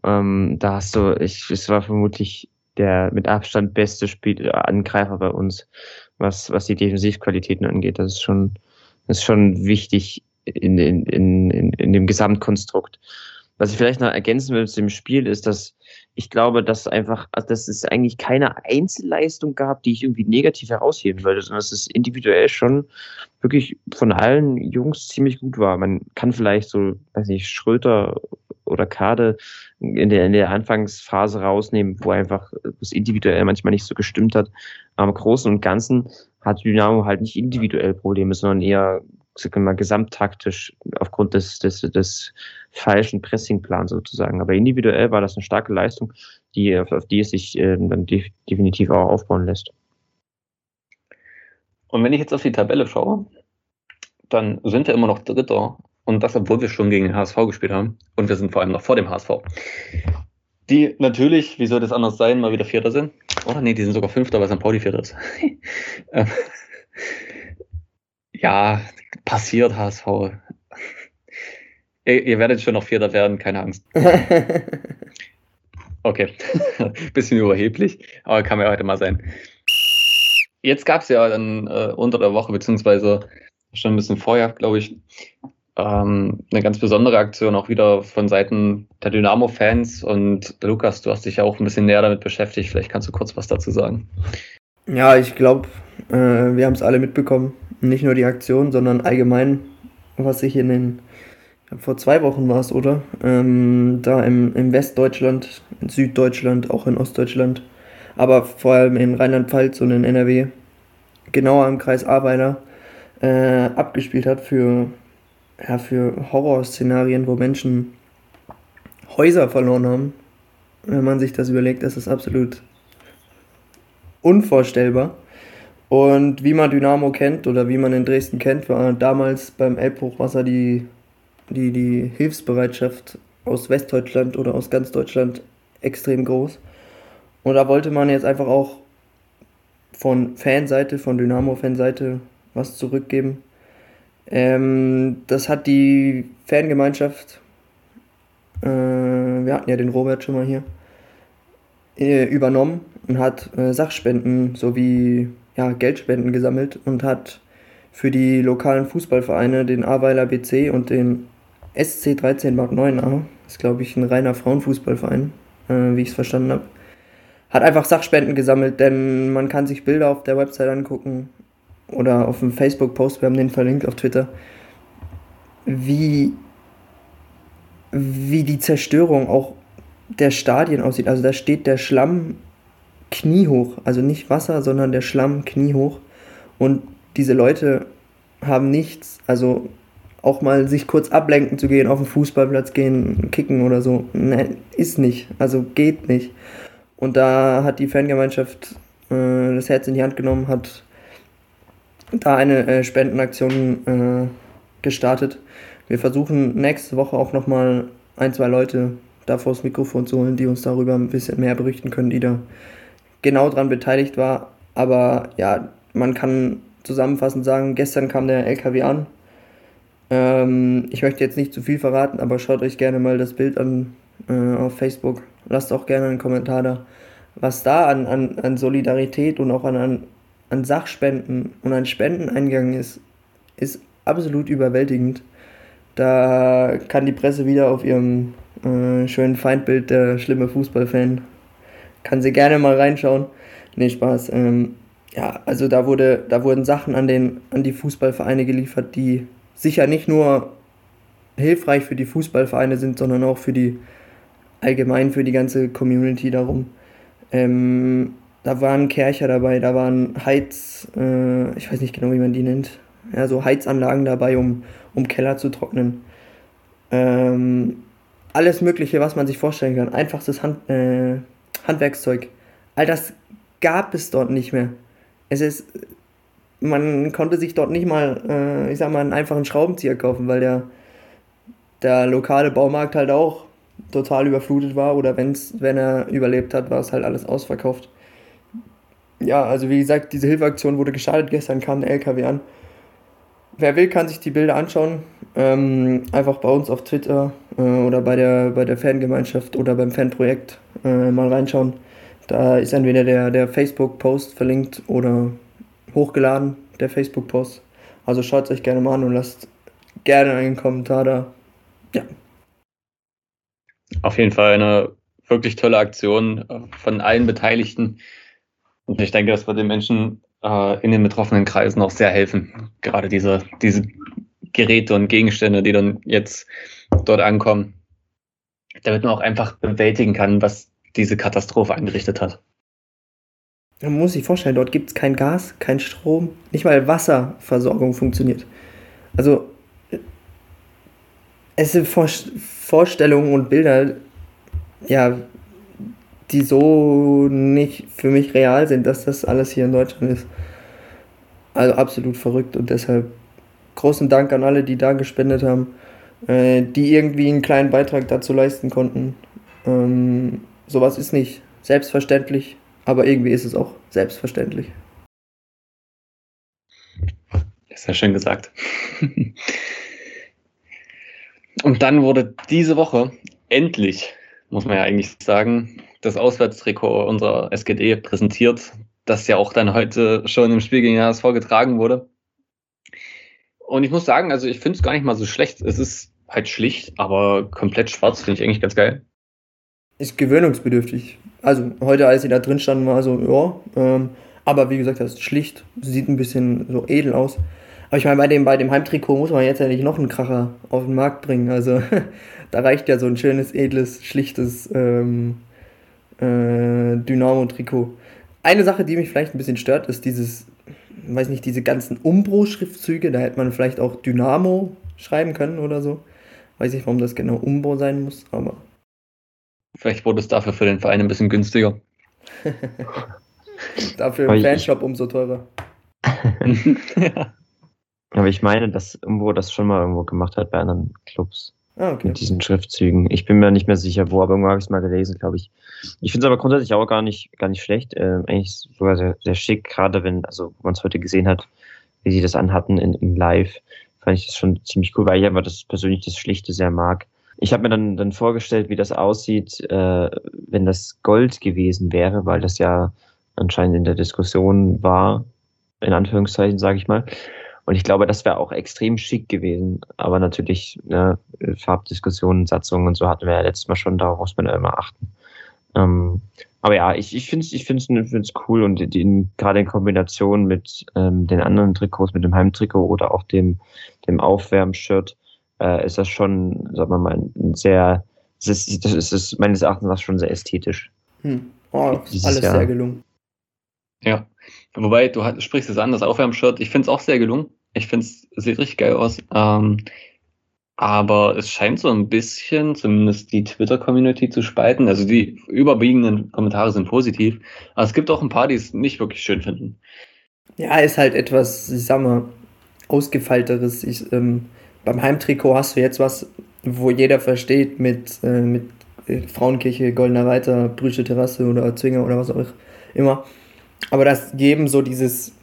Ähm, da hast du, ich, es war vermutlich der mit Abstand beste Spiel äh, Angreifer bei uns, was, was die Defensivqualitäten angeht. Das ist schon, das ist schon wichtig in, in, in, in dem Gesamtkonstrukt. Was ich vielleicht noch ergänzen will zu dem Spiel, ist, dass ich glaube, dass einfach, also dass es eigentlich keine Einzelleistung gab, die ich irgendwie negativ herausheben würde, sondern dass es individuell schon wirklich von allen Jungs ziemlich gut war. Man kann vielleicht so, weiß nicht, Schröter oder Kade in der, in der Anfangsphase rausnehmen, wo einfach es individuell manchmal nicht so gestimmt hat. Im Großen und Ganzen hat Dynamo halt nicht individuell Probleme, sondern eher mal, gesamttaktisch aufgrund des, des, des falschen Pressingplans sozusagen. Aber individuell war das eine starke Leistung, die, auf, auf die es sich äh, dann de definitiv auch aufbauen lässt. Und wenn ich jetzt auf die Tabelle schaue, dann sind wir immer noch Dritter. Und das, obwohl wir schon gegen den HSV gespielt haben. Und wir sind vor allem noch vor dem HSV. Die natürlich, wie soll das anders sein, mal wieder Vierter sind. Oder nee, die sind sogar Fünfter, weil St. Pauli Vierter ist. Ähm, ja, passiert HSV. ihr, ihr, werdet schon noch Vierter werden, keine Angst. Okay, bisschen überheblich, aber kann ja heute mal sein. Jetzt gab es ja dann äh, unter der Woche, beziehungsweise schon ein bisschen vorher, glaube ich, ähm, eine ganz besondere Aktion auch wieder von Seiten der Dynamo-Fans. Und Lukas, du hast dich ja auch ein bisschen näher damit beschäftigt. Vielleicht kannst du kurz was dazu sagen. Ja, ich glaube, äh, wir haben es alle mitbekommen. Nicht nur die Aktion, sondern allgemein, was sich in den, vor zwei Wochen war es, oder? Ähm, da im, im Westdeutschland, in Süddeutschland, auch in Ostdeutschland, aber vor allem in Rheinland-Pfalz und in NRW, genauer im Kreis Ahrweiler, äh, abgespielt hat für, ja, für Horrorszenarien, wo Menschen Häuser verloren haben. Wenn man sich das überlegt, das ist absolut unvorstellbar. Und wie man Dynamo kennt oder wie man in Dresden kennt, war damals beim Elbhochwasser die, die, die Hilfsbereitschaft aus Westdeutschland oder aus ganz Deutschland extrem groß. Und da wollte man jetzt einfach auch von Fanseite, von Dynamo-Fanseite was zurückgeben. Ähm, das hat die Fangemeinschaft, äh, wir hatten ja den Robert schon mal hier, äh, übernommen und hat äh, Sachspenden sowie ja, Geldspenden gesammelt und hat für die lokalen Fußballvereine, den Aweiler BC und den SC 13 Bad 9a, ist glaube ich ein reiner Frauenfußballverein, äh, wie ich es verstanden habe, hat einfach Sachspenden gesammelt, denn man kann sich Bilder auf der Website angucken oder auf dem Facebook-Post, wir haben den verlinkt auf Twitter, wie, wie die Zerstörung auch der Stadien aussieht. Also da steht der Schlamm kniehoch. Also nicht Wasser, sondern der Schlamm kniehoch. Und diese Leute haben nichts, also auch mal sich kurz ablenken zu gehen, auf den Fußballplatz gehen, kicken oder so. Nein, ist nicht. Also geht nicht. Und da hat die Fangemeinschaft äh, das Herz in die Hand genommen, hat da eine äh, Spendenaktion äh, gestartet. Wir versuchen nächste Woche auch nochmal ein, zwei Leute da vors Mikrofon zu holen, die uns darüber ein bisschen mehr berichten können, die da genau daran beteiligt war. Aber ja, man kann zusammenfassend sagen, gestern kam der LKW an. Ähm, ich möchte jetzt nicht zu viel verraten, aber schaut euch gerne mal das Bild an äh, auf Facebook. Lasst auch gerne einen Kommentar da. Was da an, an, an Solidarität und auch an, an, an Sachspenden und an Spendeneingang ist, ist absolut überwältigend. Da kann die Presse wieder auf ihrem äh, schönen Feindbild der schlimme Fußballfan kann sie gerne mal reinschauen. Nee, Spaß. Ähm, ja, also da wurde, da wurden Sachen an den, an die Fußballvereine geliefert, die sicher nicht nur hilfreich für die Fußballvereine sind, sondern auch für die allgemein für die ganze Community darum. Ähm, da waren Kercher dabei, da waren Heiz, äh, ich weiß nicht genau, wie man die nennt, ja, so Heizanlagen dabei, um, um Keller zu trocknen. Ähm, alles Mögliche, was man sich vorstellen kann. Einfachstes Hand, äh, Handwerkszeug. All das gab es dort nicht mehr. Es ist, man konnte sich dort nicht mal, äh, ich sag mal, einen einfachen Schraubenzieher kaufen, weil der, der lokale Baumarkt halt auch total überflutet war oder wenn's, wenn er überlebt hat, war es halt alles ausverkauft. Ja, also wie gesagt, diese Hilfeaktion wurde gestartet. Gestern kam der LKW an. Wer will, kann sich die Bilder anschauen. Ähm, einfach bei uns auf Twitter äh, oder bei der, bei der Fangemeinschaft oder beim Fanprojekt äh, mal reinschauen. Da ist entweder der, der Facebook-Post verlinkt oder hochgeladen, der Facebook-Post. Also schaut es euch gerne mal an und lasst gerne einen Kommentar da. Ja. auf jeden Fall eine wirklich tolle Aktion von allen Beteiligten. Und ich denke, das wird den Menschen äh, in den betroffenen Kreisen auch sehr helfen. Gerade diese, diese Geräte und Gegenstände, die dann jetzt dort ankommen, damit man auch einfach bewältigen kann, was diese Katastrophe angerichtet hat. Man muss sich vorstellen, dort gibt es kein Gas, kein Strom, nicht mal Wasserversorgung funktioniert. Also es sind Vorstellungen und Bilder, ja, die so nicht für mich real sind, dass das alles hier in Deutschland ist. Also absolut verrückt und deshalb großen Dank an alle, die da gespendet haben, äh, die irgendwie einen kleinen Beitrag dazu leisten konnten. Ähm, sowas ist nicht selbstverständlich, aber irgendwie ist es auch selbstverständlich. Sehr schön gesagt. Und dann wurde diese Woche endlich, muss man ja eigentlich sagen, das Auswärtstrikot unserer SGD präsentiert, das ja auch dann heute schon im Spiel gegen den HSV getragen wurde. Und ich muss sagen, also ich finde es gar nicht mal so schlecht. Es ist halt schlicht, aber komplett schwarz finde ich eigentlich ganz geil. Ist gewöhnungsbedürftig. Also heute, als sie da drin standen, war so, ja. Ähm, aber wie gesagt, das ist schlicht, sieht ein bisschen so edel aus. Aber ich meine, bei dem, bei dem Heimtrikot muss man jetzt ja nicht noch einen Kracher auf den Markt bringen. Also da reicht ja so ein schönes, edles, schlichtes ähm, äh, Dynamo-Trikot. Eine Sache, die mich vielleicht ein bisschen stört, ist dieses, weiß nicht, diese ganzen Umbro-Schriftzüge. Da hätte man vielleicht auch Dynamo schreiben können oder so. Weiß nicht, warum das genau Umbro sein muss, aber. Vielleicht wurde es dafür für den Verein ein bisschen günstiger. dafür im Fanshop umso teurer. ja. Aber ich meine, dass irgendwo das schon mal irgendwo gemacht hat bei anderen Clubs. Ah, okay. Mit diesen Schriftzügen. Ich bin mir nicht mehr sicher, wo, aber irgendwo habe ich es mal gelesen, glaube ich. Ich finde es aber grundsätzlich auch gar nicht, gar nicht schlecht. Äh, eigentlich sogar sehr, sehr schick, gerade wenn, also man es heute gesehen hat, wie sie das anhatten in, in live, fand ich das schon ziemlich cool, weil ich aber das persönlich das Schlichte sehr mag. Ich habe mir dann, dann vorgestellt, wie das aussieht, äh, wenn das Gold gewesen wäre, weil das ja anscheinend in der Diskussion war, in Anführungszeichen, sage ich mal. Und ich glaube, das wäre auch extrem schick gewesen. Aber natürlich, ne, Farbdiskussionen, Satzungen und so hatten wir ja letztes Mal schon, darauf muss man ja immer achten. Ähm, aber ja, ich, ich finde es ich find's, find's cool und gerade in Kombination mit ähm, den anderen Trikots, mit dem Heimtrikot oder auch dem, dem Aufwärmshirt, äh, ist das schon, sagen wir mal, ein sehr, das ist, das ist meines Erachtens schon sehr ästhetisch. Hm. Oh, alles Jahr. sehr gelungen. Ja, wobei du sprichst es an, das Aufwärmshirt, ich finde es auch sehr gelungen. Ich finde es sieht richtig geil aus. Ähm, aber es scheint so ein bisschen, zumindest die Twitter-Community zu spalten. Also die überwiegenden Kommentare sind positiv. Aber es gibt auch ein paar, die es nicht wirklich schön finden. Ja, ist halt etwas, ich sag mal, ausgefeilteres. Ich, ähm, beim Heimtrikot hast du jetzt was, wo jeder versteht mit, äh, mit äh, Frauenkirche, Goldener Reiter, Brüche Terrasse oder Zwinger oder was auch immer. Aber das geben so dieses,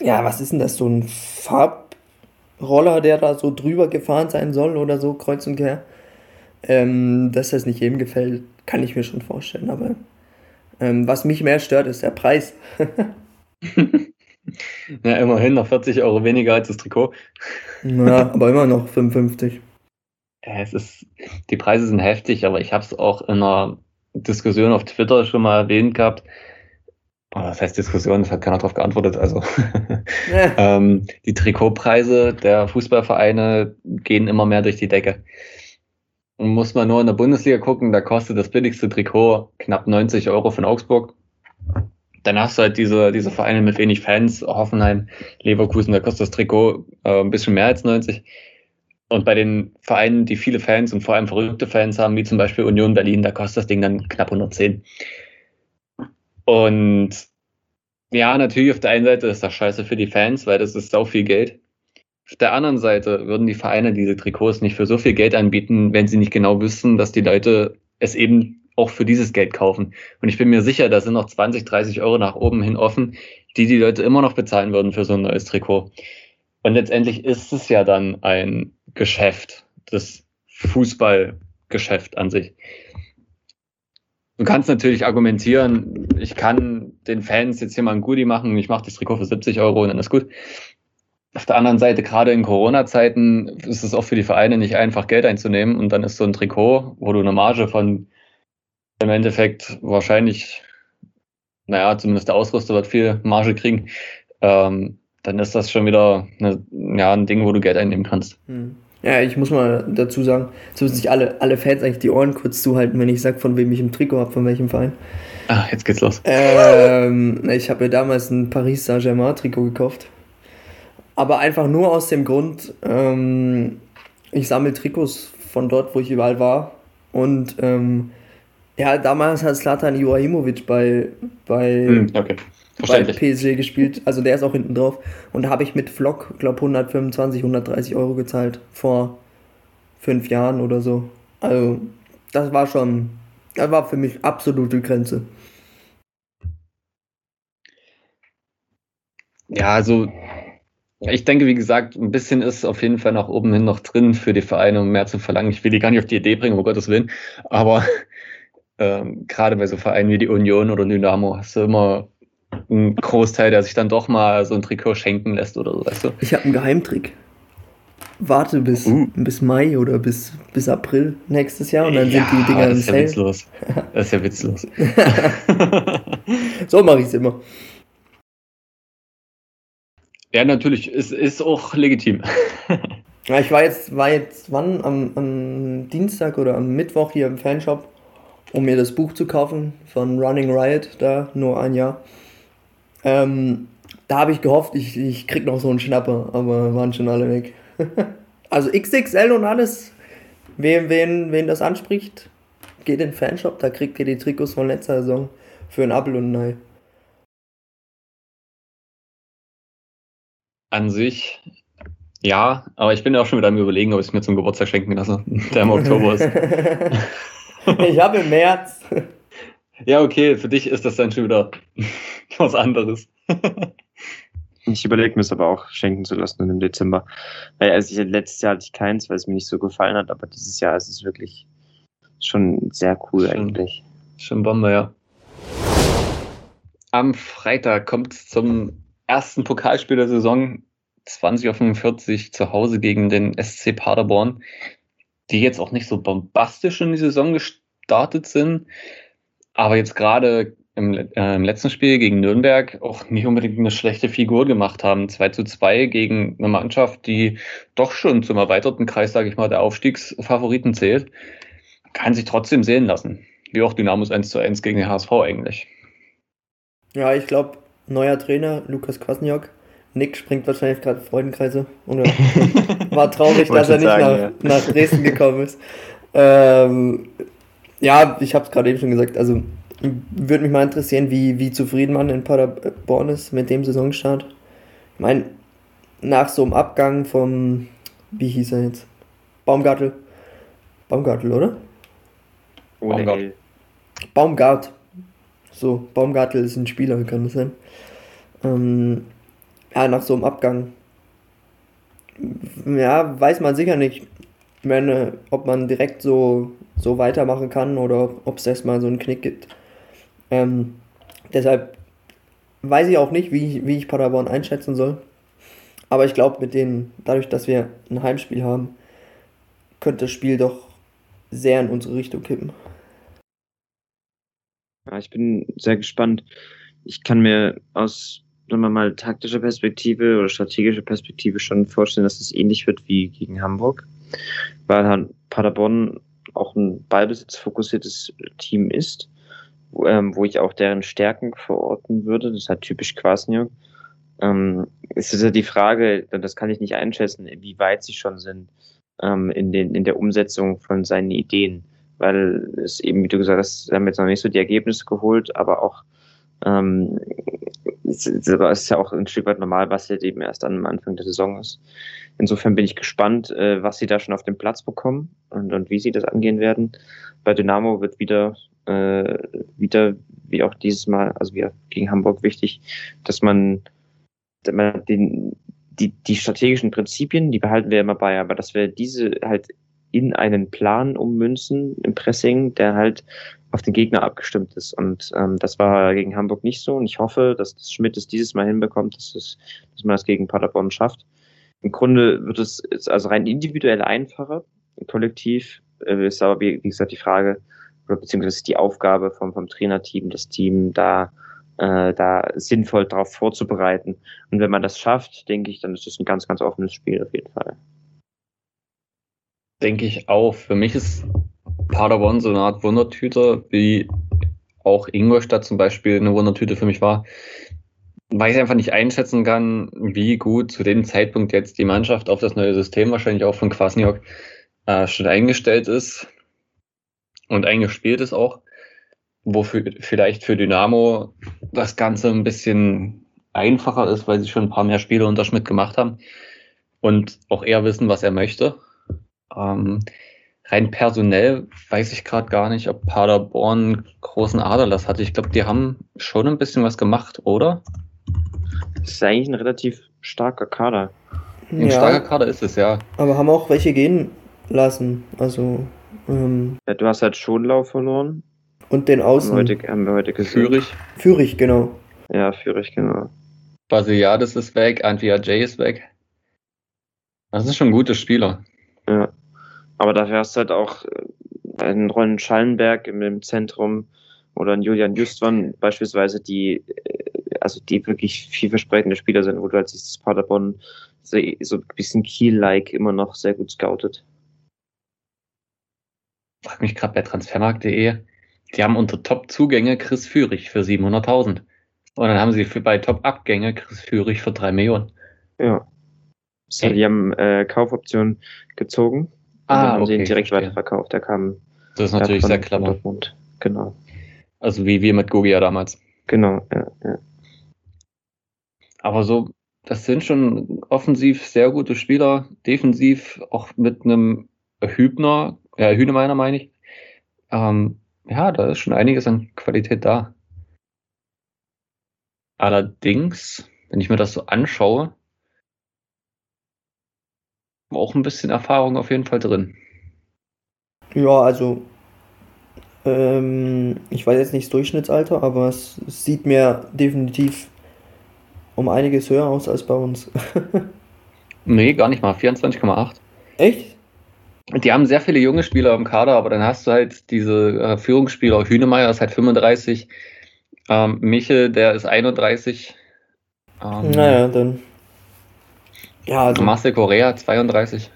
ja, was ist denn das, so ein Farbroller, der da so drüber gefahren sein soll oder so, kreuz und quer. Ähm, dass das nicht jedem gefällt, kann ich mir schon vorstellen. Aber ähm, was mich mehr stört, ist der Preis. ja, immerhin noch 40 Euro weniger als das Trikot. ja, aber immer noch 55. Es ist, die Preise sind heftig, aber ich habe es auch in einer Diskussion auf Twitter schon mal erwähnt gehabt. Das heißt Diskussion, das hat keiner darauf geantwortet. Also ja. ähm, die Trikotpreise der Fußballvereine gehen immer mehr durch die Decke. Und muss man nur in der Bundesliga gucken, da kostet das billigste Trikot knapp 90 Euro von Augsburg. Dann hast du halt diese, diese Vereine mit wenig Fans, Hoffenheim, Leverkusen, da kostet das Trikot äh, ein bisschen mehr als 90. Und bei den Vereinen, die viele Fans und vor allem verrückte Fans haben, wie zum Beispiel Union Berlin, da kostet das Ding dann knapp 110. Und ja, natürlich auf der einen Seite ist das scheiße für die Fans, weil das ist sau viel Geld. Auf der anderen Seite würden die Vereine diese Trikots nicht für so viel Geld anbieten, wenn sie nicht genau wüssten, dass die Leute es eben auch für dieses Geld kaufen. Und ich bin mir sicher, da sind noch 20, 30 Euro nach oben hin offen, die die Leute immer noch bezahlen würden für so ein neues Trikot. Und letztendlich ist es ja dann ein Geschäft, das Fußballgeschäft an sich. Du kannst natürlich argumentieren, ich kann den Fans jetzt hier mal ein Goodie machen, ich mache das Trikot für 70 Euro und dann ist gut. auf der anderen Seite, gerade in Corona-Zeiten, ist es auch für die Vereine nicht einfach, Geld einzunehmen. Und dann ist so ein Trikot, wo du eine Marge von im Endeffekt wahrscheinlich, naja, zumindest der Ausrüster wird viel Marge kriegen. Ähm, dann ist das schon wieder eine, ja, ein Ding, wo du Geld einnehmen kannst. Hm. Ja, ich muss mal dazu sagen, so müssen sich alle, alle Fans eigentlich die Ohren kurz zuhalten, wenn ich sage, von wem ich im Trikot habe, von welchem Verein. Ah, jetzt geht's los. Ähm, ich habe mir damals ein Paris Saint-Germain-Trikot gekauft. Aber einfach nur aus dem Grund, ähm, ich sammle Trikots von dort, wo ich überall war. Und ähm, ja, damals hat Slatan Ibrahimovic bei, bei, hm, okay. Bei PSG gespielt. Also der ist auch hinten drauf. Und da habe ich mit Vlog, glaube 125, 130 Euro gezahlt vor fünf Jahren oder so. Also das war schon, das war für mich absolute Grenze. Ja, also ich denke, wie gesagt, ein bisschen ist auf jeden Fall nach oben hin noch drin für die Vereine, um mehr zu verlangen. Ich will die gar nicht auf die Idee bringen, um Gottes Willen. Aber ähm, gerade bei so Vereinen wie die Union oder Dynamo hast du immer einen Großteil, der sich dann doch mal so ein Trikot schenken lässt oder so, weißt du? Ich habe einen Geheimtrick. Warte bis, uh. bis Mai oder bis, bis April nächstes Jahr und dann ja, sind die Dinger das ist ja witzlos. Das ist ja witzlos. so mache ich es immer. Ja, natürlich, es ist auch legitim. ja, ich war jetzt, war jetzt wann? Am, am Dienstag oder am Mittwoch hier im Fanshop, um mir das Buch zu kaufen von Running Riot, da nur ein Jahr. Ähm, da habe ich gehofft, ich, ich krieg noch so einen Schnapper, aber waren schon alle weg. also XXL und alles. Wen, wen, wen das anspricht, geht in den Fanshop, da kriegt ihr die Trikots von letzter Saison für ein Apfel und ein Ei. An sich, ja, aber ich bin ja auch schon wieder am überlegen, ob ich es mir zum Geburtstag schenken lasse, der im Oktober ist. ich habe im März. Ja, okay, für dich ist das dann schon wieder was anderes. ich überlege mir es aber auch schenken zu lassen im Dezember. Weil also ich, letztes Jahr hatte ich keins, weil es mir nicht so gefallen hat, aber dieses Jahr ist es wirklich schon sehr cool schon, eigentlich. Schon Bombe, ja. Am Freitag kommt es zum ersten Pokalspiel der Saison 20.45 Uhr zu Hause gegen den SC Paderborn, die jetzt auch nicht so bombastisch in die Saison gestartet sind, aber jetzt gerade im, äh, im letzten Spiel gegen Nürnberg auch nicht unbedingt eine schlechte Figur gemacht haben. 2 zu 2 gegen eine Mannschaft, die doch schon zum erweiterten Kreis, sage ich mal, der Aufstiegsfavoriten zählt. Kann sich trotzdem sehen lassen. Wie auch Dynamos 1 zu 1 gegen den HSV eigentlich. Ja, ich glaube, neuer Trainer, Lukas Kwasniok. Nick springt wahrscheinlich gerade Freudenkreise. Oder war traurig, dass er nicht sagen, nach, ja. nach, Dresden gekommen ist. Ähm, ja, ich habe es gerade eben schon gesagt. Also würde mich mal interessieren, wie, wie zufrieden man in Paderborn ist mit dem Saisonstart. Ich meine, nach so einem Abgang vom, wie hieß er jetzt? Baumgartel. Baumgartel, oder? Baumgart. Baumgart. So, Baumgartel ist ein Spieler, kann das sein? Ähm, ja, nach so einem Abgang. Ja, weiß man sicher nicht, wenn, ob man direkt so, so weitermachen kann oder ob es erstmal so einen Knick gibt. Ähm, deshalb weiß ich auch nicht, wie, wie ich Paderborn einschätzen soll. Aber ich glaube, mit denen, dadurch, dass wir ein Heimspiel haben, könnte das Spiel doch sehr in unsere Richtung kippen. Ja, ich bin sehr gespannt. Ich kann mir aus sagen wir mal, taktischer Perspektive oder strategischer Perspektive schon vorstellen, dass es ähnlich wird wie gegen Hamburg, weil halt Paderborn auch ein ballbesitzfokussiertes Team ist, ähm, wo ich auch deren Stärken verorten würde. Das ist halt typisch Kwasniok. Ähm, es ist ja die Frage, das kann ich nicht einschätzen, wie weit sie schon sind ähm, in, den, in der Umsetzung von seinen Ideen, weil es eben, wie du gesagt hast, sie haben jetzt noch nicht so die Ergebnisse geholt, aber auch ähm, es ist ja auch ein Stück weit normal, was jetzt eben erst am Anfang der Saison ist. Insofern bin ich gespannt, äh, was sie da schon auf den Platz bekommen und, und wie sie das angehen werden. Bei Dynamo wird wieder, äh, wieder, wie auch dieses Mal, also wie gegen Hamburg wichtig, dass man, dass man den, die, die strategischen Prinzipien, die behalten wir immer bei, aber dass wir diese halt in einen Plan ummünzen im Pressing, der halt auf den Gegner abgestimmt ist. Und ähm, das war gegen Hamburg nicht so. Und ich hoffe, dass das Schmidt es dieses Mal hinbekommt, dass, es, dass man das gegen Paderborn schafft. im Grunde wird es also rein individuell einfacher. Kollektiv äh, ist aber, wie, wie gesagt, die Frage, oder beziehungsweise die Aufgabe vom, vom Trainerteam, das Team da, äh, da sinnvoll darauf vorzubereiten. Und wenn man das schafft, denke ich, dann ist es ein ganz, ganz offenes Spiel auf jeden Fall. Denke ich auch. Für mich ist Paderborn so eine Art Wundertüte, wie auch Ingolstadt zum Beispiel eine Wundertüte für mich war, weil ich einfach nicht einschätzen kann, wie gut zu dem Zeitpunkt jetzt die Mannschaft auf das neue System wahrscheinlich auch von Kwasniok äh, schon eingestellt ist und eingespielt ist auch, wofür vielleicht für Dynamo das Ganze ein bisschen einfacher ist, weil sie schon ein paar mehr Spiele unter Schmidt gemacht haben und auch eher wissen, was er möchte. Ähm, rein personell weiß ich gerade gar nicht, ob Paderborn großen Aderlass hatte. Ich glaube, die haben schon ein bisschen was gemacht, oder? Das ist eigentlich ein relativ starker Kader. Ein ja, starker Kader ist es, ja. Aber haben auch welche gehen lassen. Also. Ähm, ja, du hast halt Schonlau verloren. Und den Außen. Haben wir heute, haben wir heute gesehen. Führig. Führig, genau. Ja, Führig, genau. Basiliades ist weg, Antwia J ist weg. Das ist schon ein guter Spieler. Ja. Aber dafür hast du halt auch äh, einen Ron Schallenberg im, Zentrum oder einen Julian Justwan beispielsweise, die, äh, also die wirklich vielversprechende Spieler sind, wo du als dieses Paderborn so, so ein bisschen Kiel-like immer noch sehr gut scoutet. Frag mich gerade bei transfermarkt.de, die haben unter Top-Zugänge Chris Führig für 700.000. Und dann haben sie für, bei Top-Abgänge Chris Führig für 3 Millionen. Ja. So, die haben äh, Kaufoptionen gezogen und ah, dann haben okay, sie ihn direkt verstehe. weiterverkauft. Der kam. Das ist natürlich sehr clever. Genau. Also wie wir mit Gogia damals. Genau, ja, ja. Aber so, das sind schon offensiv sehr gute Spieler, defensiv auch mit einem Hübner, ja, Hühnemeiner meine ich. Ähm, ja, da ist schon einiges an Qualität da. Allerdings, wenn ich mir das so anschaue, auch ein bisschen Erfahrung auf jeden Fall drin. Ja, also ähm, ich weiß jetzt nicht das Durchschnittsalter, aber es, es sieht mir definitiv um einiges höher aus als bei uns. nee, gar nicht mal. 24,8. Echt? Die haben sehr viele junge Spieler im Kader, aber dann hast du halt diese äh, Führungsspieler. Hünemeyer ist halt 35. Ähm, Michel, der ist 31. Ähm, naja, dann ja, also, Marcel Correa 32.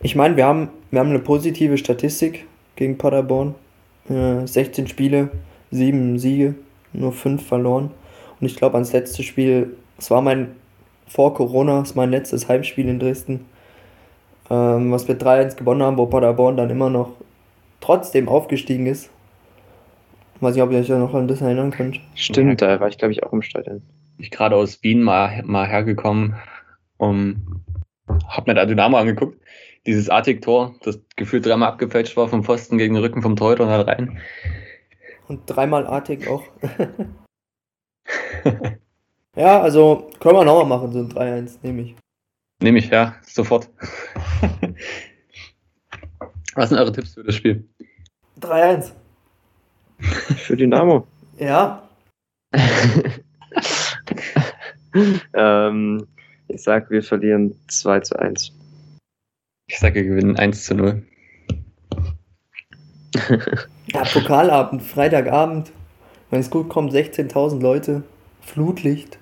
Ich meine, wir haben, wir haben eine positive Statistik gegen Paderborn. Äh, 16 Spiele, 7 Siege, nur 5 verloren. Und ich glaube, ans letzte Spiel, es war mein, vor Corona, es ist mein letztes Heimspiel in Dresden, ähm, was wir 3-1 gewonnen haben, wo Paderborn dann immer noch trotzdem aufgestiegen ist. Weiß nicht, ob ihr euch da noch an das erinnern könnt. Stimmt, da war ich, glaube ich, auch im Stadion ich gerade aus Wien mal, mal hergekommen, um, hab mir da Dynamo angeguckt. Dieses Artig-Tor, das gefühlt dreimal abgefälscht war vom Pfosten gegen den Rücken vom Torhüter und halt rein. Und dreimal Artig auch. ja, also können wir nochmal machen, so ein 3-1, nehme ich. Nehme ich, ja, sofort. Was sind eure Tipps für das Spiel? 3-1. Für Dynamo. Ja. ähm, ich sage, wir verlieren 2 zu 1. Ich sage, wir gewinnen 1 zu 0. ja, Pokalabend, Freitagabend. Wenn es gut kommt, 16.000 Leute. Flutlicht.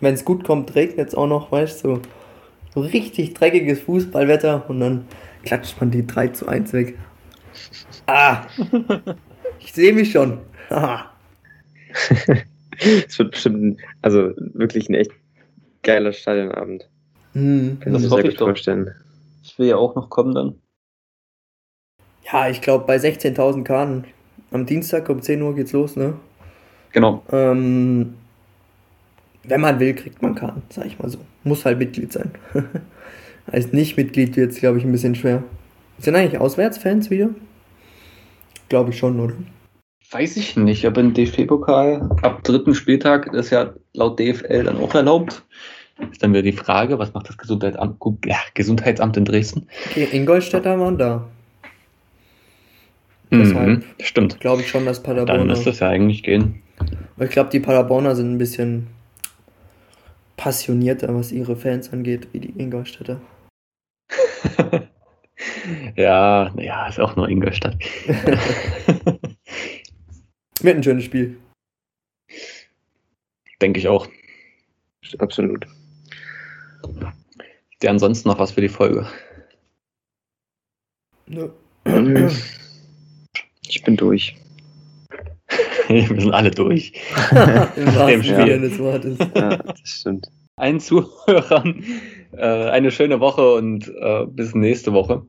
Wenn es gut kommt, regnet es auch noch, weißt du. So, so richtig dreckiges Fußballwetter und dann klatscht man die 3 zu 1 weg. Ah! Ich sehe mich schon. Es wird bestimmt, ein, also wirklich ein echt geiler Stadionabend. Mhm. Kann das ich mir sehr gut vorstellen. Ich will ja auch noch kommen dann. Ja, ich glaube bei 16.000 Karten. Am Dienstag um 10 Uhr geht's los, ne? Genau. Ähm, wenn man will, kriegt man Karten, sag ich mal so. Muss halt Mitglied sein. Als Nicht-Mitglied wird es, glaube ich, ein bisschen schwer. Sind eigentlich Auswärtsfans wieder? Glaube ich schon, oder? Weiß ich nicht, aber im DFB-Pokal ab dritten Spieltag ist ja laut DFL dann auch erlaubt. Ist dann wieder die Frage, was macht das Gesundheitsamt, ja, Gesundheitsamt in Dresden? Okay, Ingolstädter waren da. Mhm, stimmt. Glaube ich schon, dass Paderborn. Dann müsste es ja eigentlich gehen. Ich glaube, die Paderborner sind ein bisschen passionierter, was ihre Fans angeht, wie die Ingolstädter. ja, ja, ist auch nur Ingolstadt. Wird ein schönes Spiel. Denke ich auch. Absolut. Der ansonsten noch was für die Folge? Nö. Ich bin durch. Wir sind alle durch. Im wahrsten Sinne des Wortes. Ja, das stimmt. Allen Zuhörern äh, eine schöne Woche und äh, bis nächste Woche.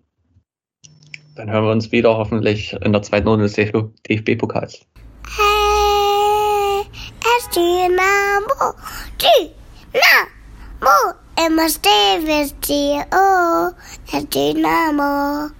Dann hören wir uns wieder hoffentlich in der zweiten Runde des DFB-Pokals. Hey, es Dynamo, Dynamo, es Dynamo.